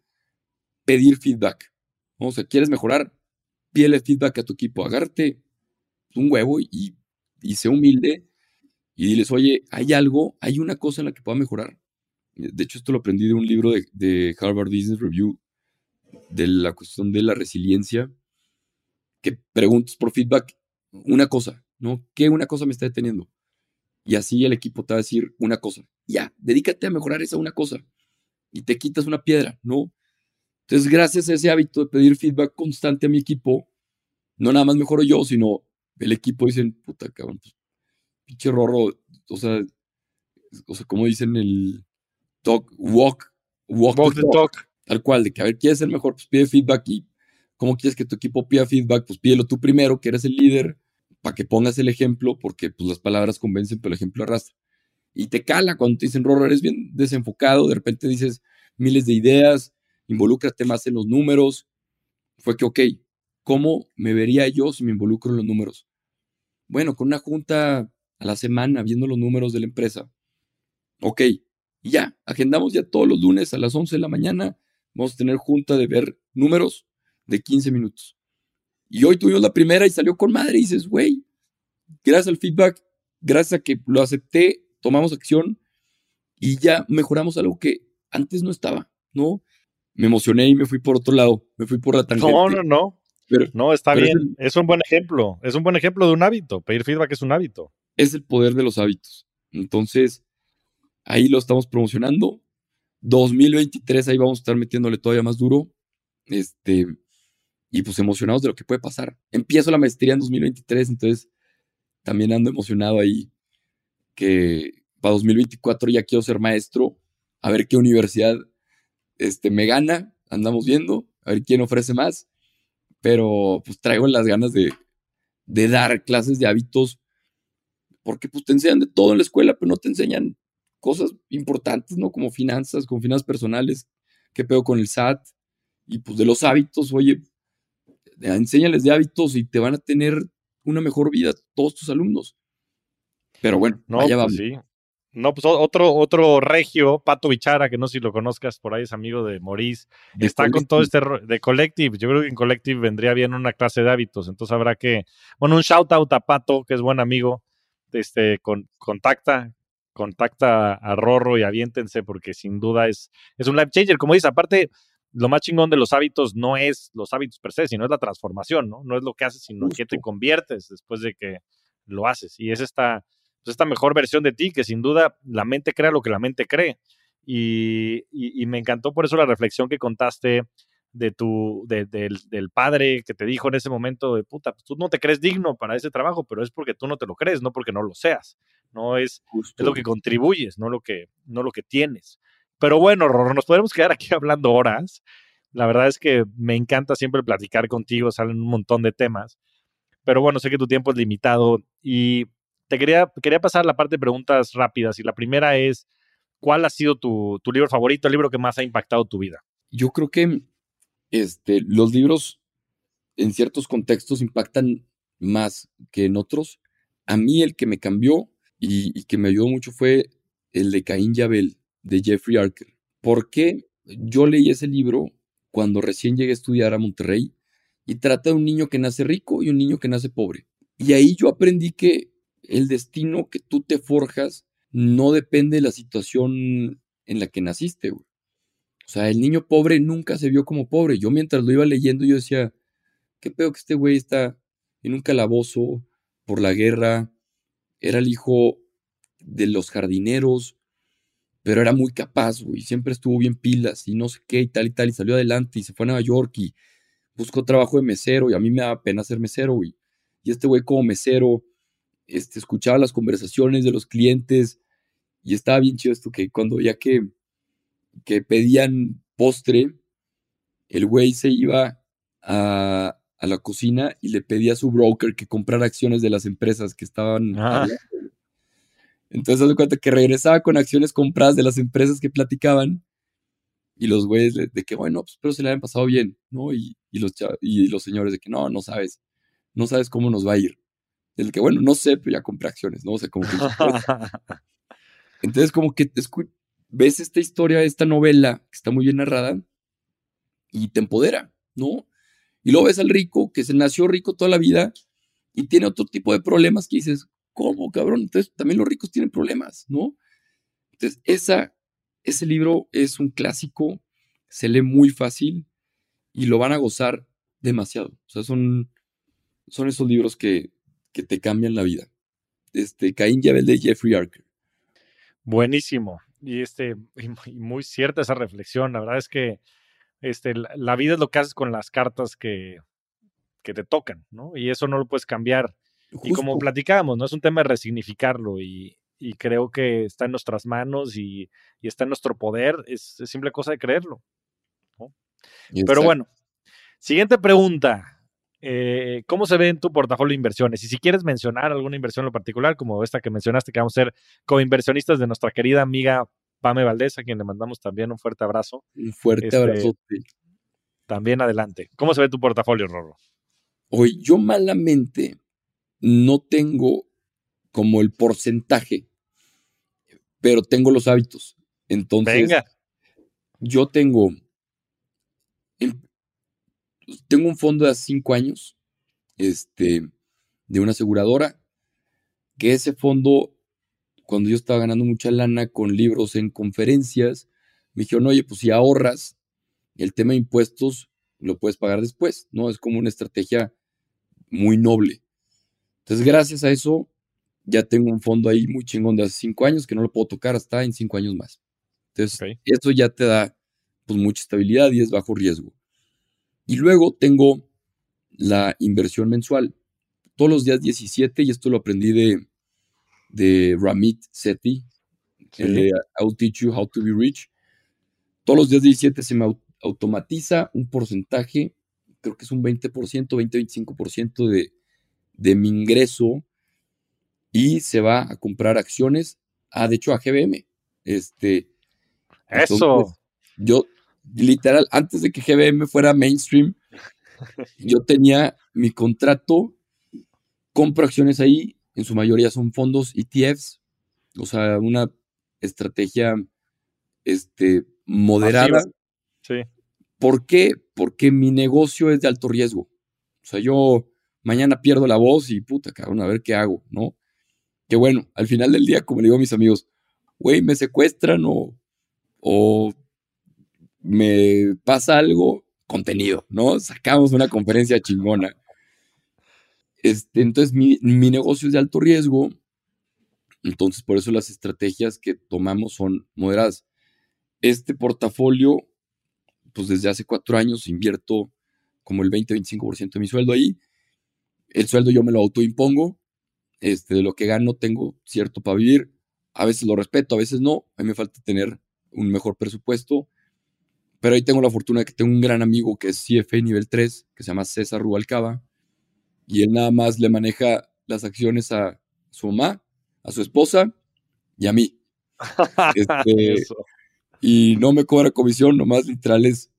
pedir feedback, o sea, ¿quieres mejorar? Pídele feedback a tu equipo, agárrate un huevo y, y humilde y diles, oye, hay algo, hay una cosa en la que pueda mejorar. De hecho, esto lo aprendí de un libro de, de Harvard Business Review, de la cuestión de la resiliencia, que preguntes por feedback una cosa, ¿no? ¿Qué una cosa me está deteniendo? Y así el equipo te va a decir una cosa. Ya, dedícate a mejorar esa una cosa. Y te quitas una piedra, ¿no? Entonces, gracias a ese hábito de pedir feedback constante a mi equipo, no nada más mejoro yo, sino el equipo dicen, puta cabrón, pues, pinche rorro, o sea, o sea, como dicen el talk, walk, walk, walk the talk. Tal cual, de que a ver, ¿quieres ser mejor? Pues pide feedback y ¿Cómo quieres que tu equipo pida feedback? Pues pídelo tú primero, que eres el líder, para que pongas el ejemplo, porque pues las palabras convencen, pero el ejemplo arrastra. Y te cala cuando te dicen, Rorro, eres bien desenfocado, de repente dices miles de ideas, involúcrate más en los números. Fue que, ok, ¿cómo me vería yo si me involucro en los números? Bueno, con una junta a la semana viendo los números de la empresa. Ok, y ya, agendamos ya todos los lunes a las 11 de la mañana. Vamos a tener junta de ver números de 15 minutos. Y hoy tuvimos la primera y salió con madre y dices, güey, gracias al feedback, gracias a que lo acepté, tomamos acción y ya mejoramos algo que antes no estaba, ¿no? Me emocioné y me fui por otro lado, me fui por la tangente. No, no, no. Pero, no, está bien. Es, un buen ejemplo. Es un buen ejemplo de un hábito. Pedir feedback es un hábito. Es el poder de los hábitos. Entonces, ahí lo estamos promocionando. 2023, ahí vamos a estar metiéndole todavía más duro. Este, y pues emocionados de lo que puede pasar. Empiezo la maestría en 2023, entonces también ando emocionado ahí que para 2024 ya quiero ser maestro, a ver qué universidad este, me gana, andamos viendo, a ver quién ofrece más, pero pues traigo las ganas de, de dar clases de hábitos, porque pues te enseñan de todo en la escuela, pero no te enseñan cosas importantes, ¿no? Como finanzas, con finanzas personales, qué pedo con el SAT, y pues de los hábitos, oye, enséñales de hábitos y te van a tener una mejor vida todos tus alumnos. Pero bueno, no, allá pues Sí. No, pues otro, otro regio, Pato Bichara, que no sé si lo conozcas, por ahí es amigo de Maurice, está con todo este de Collective. Yo creo que en Collective vendría bien una clase de hábitos, entonces habrá que, bueno, un shout out a Pato, que es buen amigo, este, con, contacta, contacta a Rorro y aviéntense, porque sin duda es, es un life changer. Como dice, aparte, lo más chingón de los hábitos no es los hábitos per se, sino es la transformación, ¿no? No es lo que haces, sino que te conviertes después de que lo haces. Y es esta, pues, esta mejor versión de ti, que sin duda la mente crea lo que la mente cree. Y, me encantó por eso la reflexión que contaste de tu, del, del, padre que te dijo en ese momento de puta, pues, tú no te crees digno para ese trabajo, pero es porque tú no te lo crees, no porque no lo seas. No es, es lo que contribuyes, no lo que, no lo que tienes. Pero bueno, nos podemos quedar aquí hablando horas. La verdad es que me encanta siempre platicar contigo, salen un montón de temas. Pero bueno, sé que tu tiempo es limitado y te quería, quería pasar la parte de preguntas rápidas. Y la primera es, ¿cuál ha sido tu, tu libro favorito, el libro que más ha impactado tu vida? Yo creo que este, los libros en ciertos contextos impactan más que en otros. A mí el que me cambió y, y que me ayudó mucho fue el de Caín y Abel de Jeffrey Archer. ¿Por qué yo leí ese libro cuando recién llegué a estudiar a Monterrey y trata de un niño que nace rico y un niño que nace pobre? Y ahí yo aprendí que el destino que tú te forjas no depende de la situación en la que naciste, O sea, el niño pobre nunca se vio como pobre. Yo mientras lo iba leyendo, yo decía, qué pedo que este güey está en un calabozo por la guerra, era el hijo de los jardineros, pero era muy capaz, güey, siempre estuvo bien pilas y no sé qué y tal y tal, y salió adelante y se fue a Nueva York y buscó trabajo de mesero y a mí me da pena ser mesero, güey. Y este güey como mesero, este, escuchaba las conversaciones de los clientes y estaba bien chido esto que cuando ya que, que pedían postre, el güey se iba a, a, la cocina y le pedía a su broker que comprara acciones de las empresas que estaban... Ah. Entonces, haz cuenta que regresaba con acciones compradas de las empresas que platicaban y los güeyes de que, bueno, pues, pero se le habían pasado bien, ¿no? Y, los, y los señores de que, no, no sabes, no sabes cómo nos va a ir. El que, bueno, no sé, pero ya compré acciones, ¿no? O sea, como que... Entonces, como que ves esta historia, esta novela que está muy bien narrada y te empodera, ¿no? Y luego ves al rico que se nació rico toda la vida y tiene otro tipo de problemas que dices, ¿cómo, cabrón? Entonces también los ricos tienen problemas, ¿no? Entonces, esa, ese libro es un clásico, se lee muy fácil y lo van a gozar demasiado. O sea, son, son esos libros que, que te cambian la vida. Este, Caín y Abel de Jeffrey Archer. Buenísimo. Y, este, y muy cierta esa reflexión. La verdad es que este, la, vida es lo que haces con las cartas que, que te tocan, ¿no? Y eso no lo puedes cambiar y como platicábamos, ¿no? Es un tema de resignificarlo y, creo que está en nuestras manos y, está en nuestro poder. Es, simple cosa de creerlo. Pero bueno, Siguiente pregunta. Eh, ¿Cómo se ve en tu portafolio de inversiones? Y si quieres mencionar alguna inversión en lo particular, como esta que mencionaste, que vamos a ser como inversionistas de nuestra querida amiga Pame Valdés, a quien le mandamos también un fuerte abrazo. Un fuerte este, abrazo. También adelante. ¿Cómo se ve tu portafolio, Rorro? Hoy yo malamente no tengo como el porcentaje, pero tengo los hábitos. Entonces, Venga. yo tengo, tengo un fondo de hace cinco años, este, de una aseguradora, que ese fondo, cuando yo estaba ganando mucha lana con libros en conferencias, me dijeron, oye, pues si ahorras, el tema de impuestos lo puedes pagar después, ¿no? Es como una estrategia muy noble. Entonces, gracias a eso, ya tengo un fondo ahí muy chingón de hace cinco años que no lo puedo tocar hasta en cinco años más. Entonces, eso ya te da pues mucha estabilidad y es bajo riesgo. Y luego tengo la inversión mensual. Todos los días 17, y esto lo aprendí de, de Ramit Sethi, el de I'll Teach You How to Be Rich. Todos los días 17 se me automatiza un porcentaje, creo que es un 20%, 20-25% de, de mi ingreso y se va a comprar acciones, ah, de hecho a GBM. Este, Eso. yo, literal, antes de que GBM fuera mainstream, yo tenía mi contrato, compro acciones ahí, en su mayoría son fondos ETFs, o sea, una estrategia este, moderada. Sí. ¿Por qué? Porque mi negocio es de alto riesgo. O sea, yo mañana pierdo la voz y puta, cabrón, a ver qué hago, ¿no? Que bueno, al final del día, como le digo a mis amigos, güey, me secuestran o, o me pasa algo, contenido, ¿no? Sacamos una conferencia chingona. Este, entonces, mi, mi negocio es de alto riesgo, entonces por eso las estrategias que tomamos son moderadas. Este portafolio, pues desde hace cuatro años invierto como el 20-25% de mi sueldo ahí el sueldo yo me lo autoimpongo, este, de lo que gano tengo cierto para vivir, a veces lo respeto, a veces no, a mí me falta tener un mejor presupuesto, pero ahí tengo la fortuna de que tengo un gran amigo que es CFA nivel 3, que se llama César Rubalcaba, y él nada más le maneja las acciones a su mamá, a su esposa y a mí. Este, y no me cobra comisión, nomás literal es,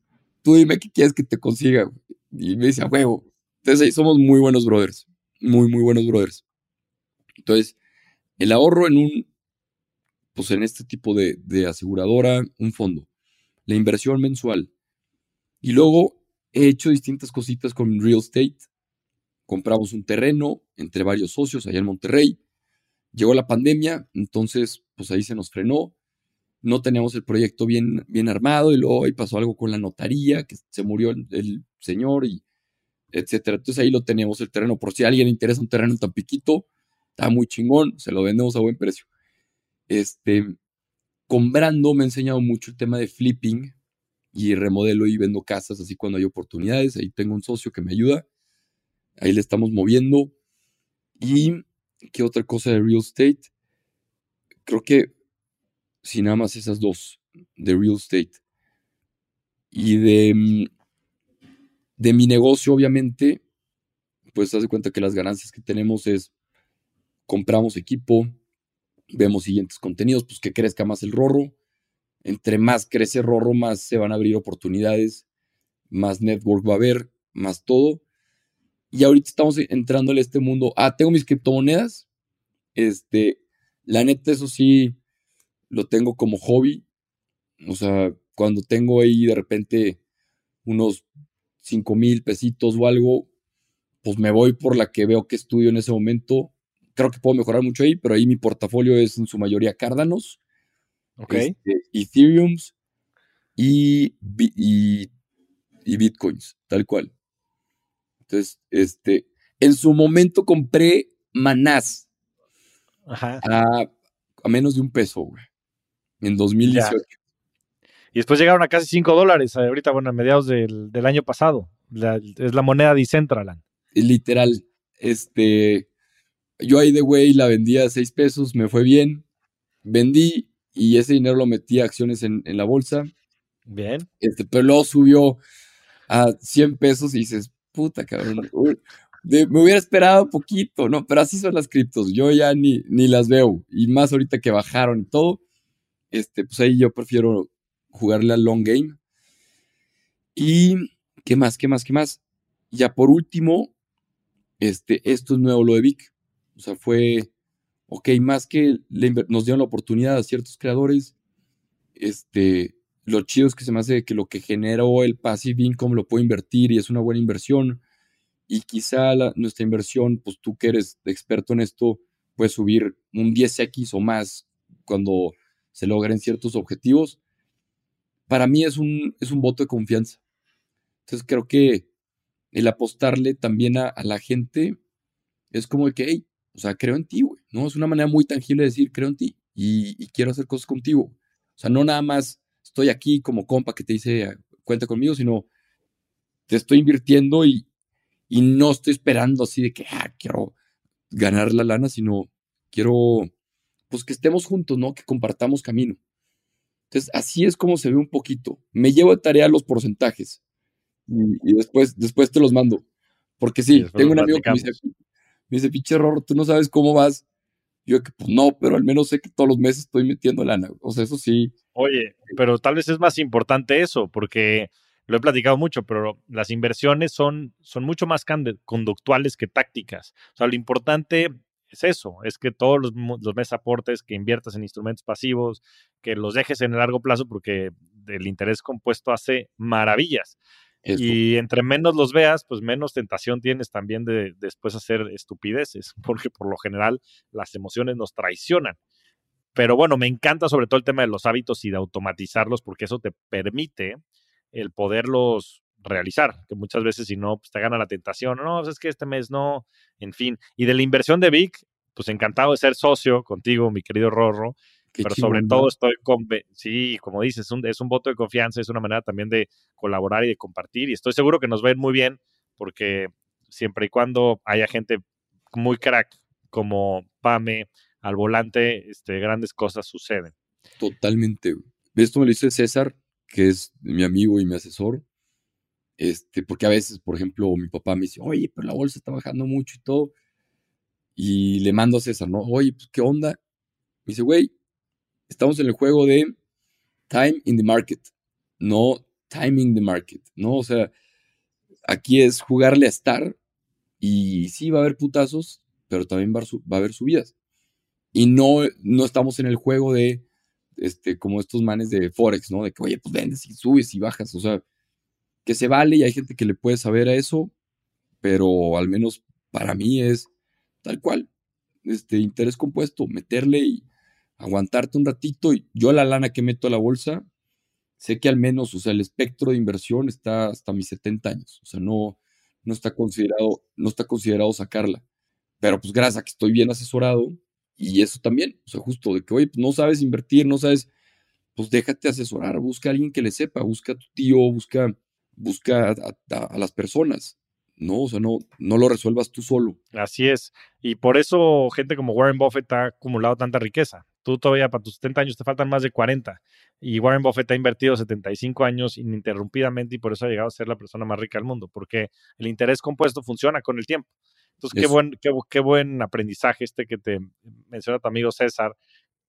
tú dime qué quieres que te consiga. Y me dice, a huevo, entonces somos muy buenos brothers, muy, muy buenos brothers. Entonces, el ahorro en un, pues en este tipo de, aseguradora, un fondo, la inversión mensual. Y luego he hecho distintas cositas con real estate. Compramos un terreno entre varios socios allá en Monterrey. Llegó la pandemia, entonces pues ahí se nos frenó. No teníamos el proyecto bien, bien armado y luego ahí pasó algo con la notaría, que se murió el señor y etcétera. Entonces ahí lo tenemos el terreno. Por si a alguien interesa un terreno en Tampiquito, está muy chingón, se lo vendemos a buen precio. Este, comprando me ha enseñado mucho el tema de flipping y remodelo y vendo casas así cuando hay oportunidades. Ahí tengo un socio que me ayuda. Ahí le estamos moviendo. Y qué otra cosa de real estate. Creo que si nada más esas dos de real estate. Y de mm, de mi negocio, obviamente, pues te das cuenta que las ganancias que tenemos es compramos equipo, vemos siguientes contenidos, pues que crezca más el rorro. Entre más crece rorro, más se van a abrir oportunidades, más network va a haber, más todo. Y ahorita estamos entrando en este mundo. Ah, tengo mis criptomonedas. Este, la neta, eso sí, lo tengo como hobby. O sea, cuando tengo ahí de repente unos 5 mil pesitos o algo, pues me voy por la que veo que estudio en ese momento. Creo que puedo mejorar mucho ahí, pero ahí mi portafolio es en su mayoría Cárdanos, okay. Este, Ethereums y, y, Bitcoins, tal cual. Entonces, este, en su momento compré manás A, a, menos de un peso, güey, en 2018. Y después llegaron a casi 5 dólares, eh, ahorita, bueno, a mediados del, año pasado. es la moneda Decentraland. Literal. Este, yo ahí de güey la vendía a 6 pesos, me fue bien. Vendí y ese dinero lo metí a acciones en, la bolsa. Bien. Este, pero luego subió a 100 pesos y dices, puta cabrón, me hubiera esperado poquito, ¿no? Pero así son las criptos, yo ya ni, ni las veo, y más ahorita que bajaron y todo, este, pues ahí yo prefiero jugarle al long game. Y, ¿qué más? ¿Qué más? ¿Qué más? Ya por último, este, esto es nuevo lo de Vic. O sea, fue, ok, más que nos dieron la oportunidad a ciertos creadores, este, lo chido es que se me hace que lo que generó el passive income lo puedo invertir y es una buena inversión. Y quizá nuestra inversión, pues tú que eres experto en esto, puedes subir un 10x o más cuando se logren ciertos objetivos. Para mí es un, es un voto de confianza. Entonces creo que el apostarle también a, la gente es como de que, o sea, creo en ti, güey, ¿no? Es una manera muy tangible de decir, creo en ti y, quiero hacer cosas contigo. O sea, no nada más estoy aquí como compa que te dice, cuenta conmigo, sino te estoy invirtiendo y, y no estoy esperando así de que, ah, quiero ganar la lana, sino quiero, pues que estemos juntos, ¿no? Que compartamos camino. Entonces, así es como se ve un poquito. Me llevo de tarea los porcentajes y, después, después te los mando. Porque sí, tengo un amigo que me dice, me dice, pinche error, tú no sabes cómo vas. Yo que, pues no, pero al menos sé que todos los meses estoy metiendo lana. O sea, eso sí. Oye, pero tal vez es más importante eso, porque lo he platicado mucho, pero las inversiones son, son mucho más conductuales que tácticas. O sea, lo importante es eso, es que todos los, los meses aportes, que inviertas en instrumentos pasivos, que los dejes en el largo plazo, porque el interés compuesto hace maravillas. Y entre menos los veas, pues menos tentación tienes también de, después hacer estupideces, porque por lo general las emociones nos traicionan. Pero bueno, me encanta sobre todo el tema de los hábitos y de automatizarlos, porque eso te permite el poderlos realizar, que muchas veces si no, pues te gana la tentación, no, pues, es que este mes no, en fin. Y de la inversión de Vic, pues encantado de ser socio contigo, mi querido Rorro, pero sobre todo estoy con, sí, como dices, es un, es un voto de confianza, es una manera también de colaborar y de compartir. Y estoy seguro que nos va a ir muy bien porque siempre y cuando haya gente muy crack como Pame al volante, este, grandes cosas suceden. Totalmente. Esto me lo dice César, que es mi amigo y mi asesor. Este, porque a veces, por ejemplo, mi papá me dice, oye, pero la bolsa está bajando mucho y todo. Y le mando a César, ¿no? Oye, pues, ¿qué onda? Me dice, güey, estamos en el juego de time in the market, no timing the market, ¿no? O sea, aquí es jugarle a estar y sí va a haber putazos, pero también va a, haber subidas. Y no, no estamos en el juego de, este, como estos manes de Forex, ¿no? De que, oye, pues vendes y subes y bajas, o sea, que se vale y hay gente que le puede saber a eso, pero al menos para mí es tal cual, este, interés compuesto, meterle y aguantarte un ratito. Y yo la lana que meto a la bolsa, sé que al menos, o sea, el espectro de inversión está hasta mis 70 años. O sea, no, no está considerado, no está considerado sacarla. Pero pues gracias a que estoy bien asesorado y eso también, o sea, justo de que, oye, pues no sabes invertir, no sabes, pues déjate asesorar, busca a alguien que le sepa, busca a tu tío, busca, busca a las personas. ¿no? O sea, no, no lo resuelvas tú solo. Así es. Y por eso gente como Warren Buffett ha acumulado tanta riqueza. Tú todavía para tus 70 años te faltan más de 40. Y Warren Buffett ha invertido 75 años ininterrumpidamente y por eso ha llegado a ser la persona más rica del mundo, porque el interés compuesto funciona con el tiempo. Entonces, qué buen, qué, qué buen aprendizaje este que te menciona tu amigo César.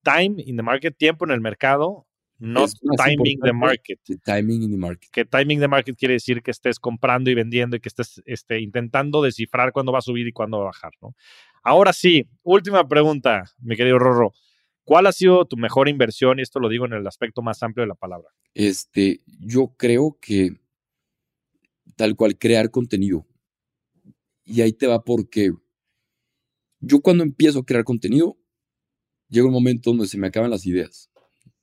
Time in the market, tiempo en el mercado, no timing the market. timing in the market. Que timing the market quiere decir que estés comprando y vendiendo y que estés este, intentando descifrar cuándo va a subir y cuándo va a bajar. ¿no? Ahora sí, última pregunta, mi querido Rorro. ¿Cuál ha sido tu mejor inversión? Y esto lo digo en el aspecto más amplio de la palabra. Este, yo creo que tal cual crear contenido. Y ahí te va porque yo cuando empiezo a crear contenido, llega un momento donde se me acaban las ideas.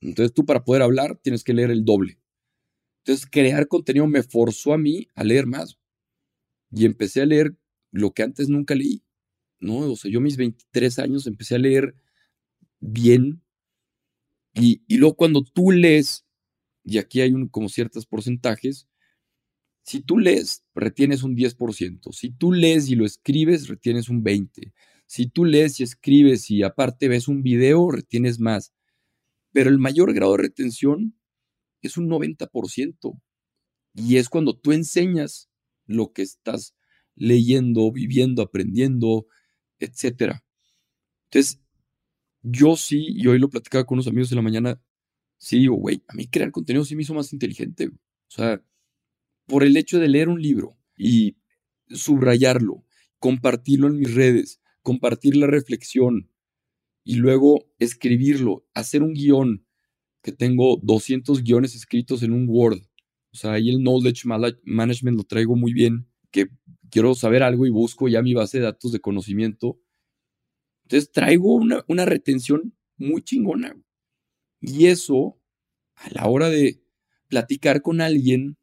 Entonces tú para poder hablar tienes que leer el doble. Entonces crear contenido me forzó a mí a leer más. Y empecé a leer lo que antes nunca leí. ¿no? O sea, yo mis 23 años empecé a leer bien. Y, luego cuando tú lees, y aquí hay un, como ciertos porcentajes, si tú lees, retienes un 10%. Si tú lees y lo escribes, retienes un 20%. Si tú lees y escribes y aparte ves un video, retienes más pero el mayor grado de retención es un 90%. Y es cuando tú enseñas lo que estás leyendo, viviendo, aprendiendo, etc. Entonces, yo sí, y hoy lo platicaba con unos amigos en la mañana, sí digo, güey, a mí crear contenido sí me hizo más inteligente. O sea, por el hecho de leer un libro y subrayarlo, compartirlo en mis redes, compartir la reflexión y luego escribirlo, hacer un guion, que tengo 200 guiones escritos en un Word. O sea, ahí el knowledge management lo traigo muy bien, que quiero saber algo y busco ya mi base de datos de conocimiento. Entonces traigo una, una retención muy chingona. Y eso, a la hora de platicar con alguien,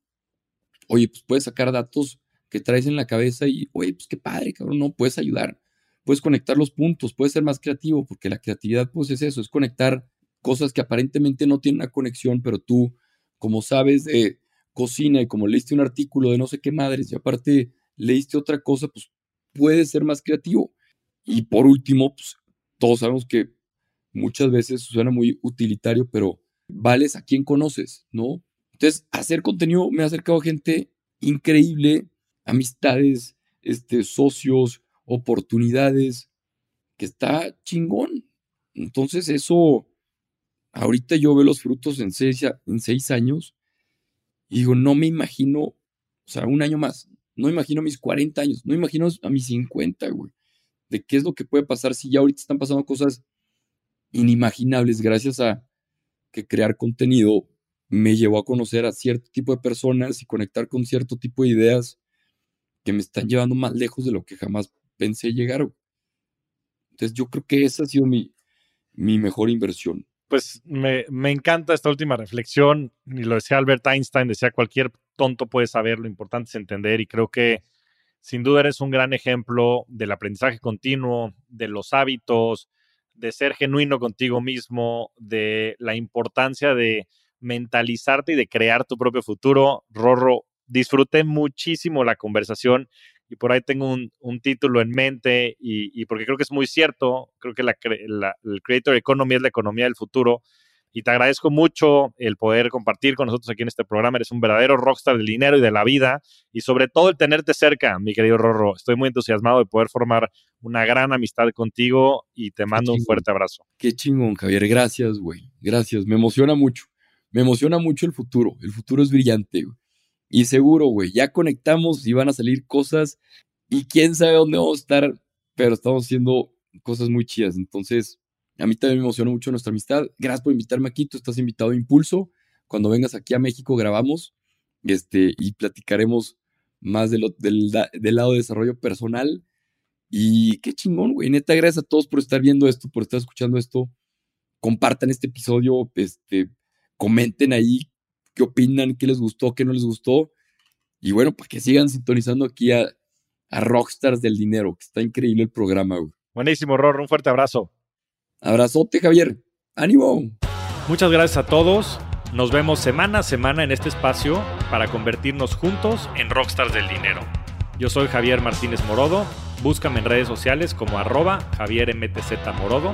oye, pues puedes sacar datos que traes en la cabeza y, oye, pues qué padre, cabrón, no, puedes ayudar, puedes conectar los puntos, puedes ser más creativo, porque la creatividad, pues es eso, es conectar cosas que aparentemente no tienen una conexión, pero tú, como sabes de cocina y como leíste un artículo de no sé qué madres y aparte leíste otra cosa, pues puedes ser más creativo. Y por último, pues todos sabemos que muchas veces suena muy utilitario, pero vales a quien conoces, ¿no? Entonces, hacer contenido me ha acercado a gente increíble, amistades, este, socios, oportunidades, que está chingón. Entonces, eso, ahorita yo veo los frutos en seis, en seis años y digo, no me imagino, o sea, un año más, no imagino mis 40 años, no imagino a mis 50, güey, de qué es lo que puede pasar si ya ahorita están pasando cosas inimaginables gracias a que crear contenido me llevó a conocer a cierto tipo de personas y conectar con cierto tipo de ideas que me están llevando más lejos de lo que jamás pensé llegar. Entonces yo creo que esa ha sido mi, mi mejor inversión. Pues me, me, encanta esta última reflexión, y lo decía Albert Einstein, decía cualquier tonto puede saber, lo importante es entender, y creo que sin duda eres un gran ejemplo del aprendizaje continuo, de los hábitos, de ser genuino contigo mismo, de la importancia de mentalizarte y de crear tu propio futuro. Rorro, disfruté muchísimo la conversación y por ahí tengo un, título en mente y, porque creo que es muy cierto, creo que la, el Creator Economy es la economía del futuro y te agradezco mucho el poder compartir con nosotros aquí en este programa. Eres un verdadero rockstar del dinero y de la vida y sobre todo el tenerte cerca, mi querido Rorro. Estoy muy entusiasmado de poder formar una gran amistad contigo y te mando un fuerte abrazo. Qué chingón, Javier. Gracias, güey. Gracias. Me emociona mucho. Me emociona mucho el futuro. El futuro es brillante, güey. Y seguro, güey, ya conectamos y van a salir cosas y quién sabe dónde vamos a estar, pero estamos haciendo cosas muy chidas. Entonces, a mí también me emociona mucho nuestra amistad. Gracias por invitarme aquí. Tú estás invitado a Impulso. Cuando vengas aquí a México grabamos este, y platicaremos más del, del lado de desarrollo personal. Y qué chingón, güey. Neta, gracias a todos por estar viendo esto, por estar escuchando esto. Compartan este episodio, este, comenten ahí qué opinan, qué les gustó, qué no les gustó. Y bueno, para que sigan sintonizando aquí a, a Rockstars del Dinero, que está increíble el programa, güey. Buenísimo, Ror, un fuerte abrazo. Abrazote, Javier. ¡Ánimo! Muchas gracias a todos. Nos vemos semana a semana en este espacio para convertirnos juntos en Rockstars del Dinero. Yo soy Javier Martínez Morodo. Búscame en redes sociales como arroba Javier MTZ Morodo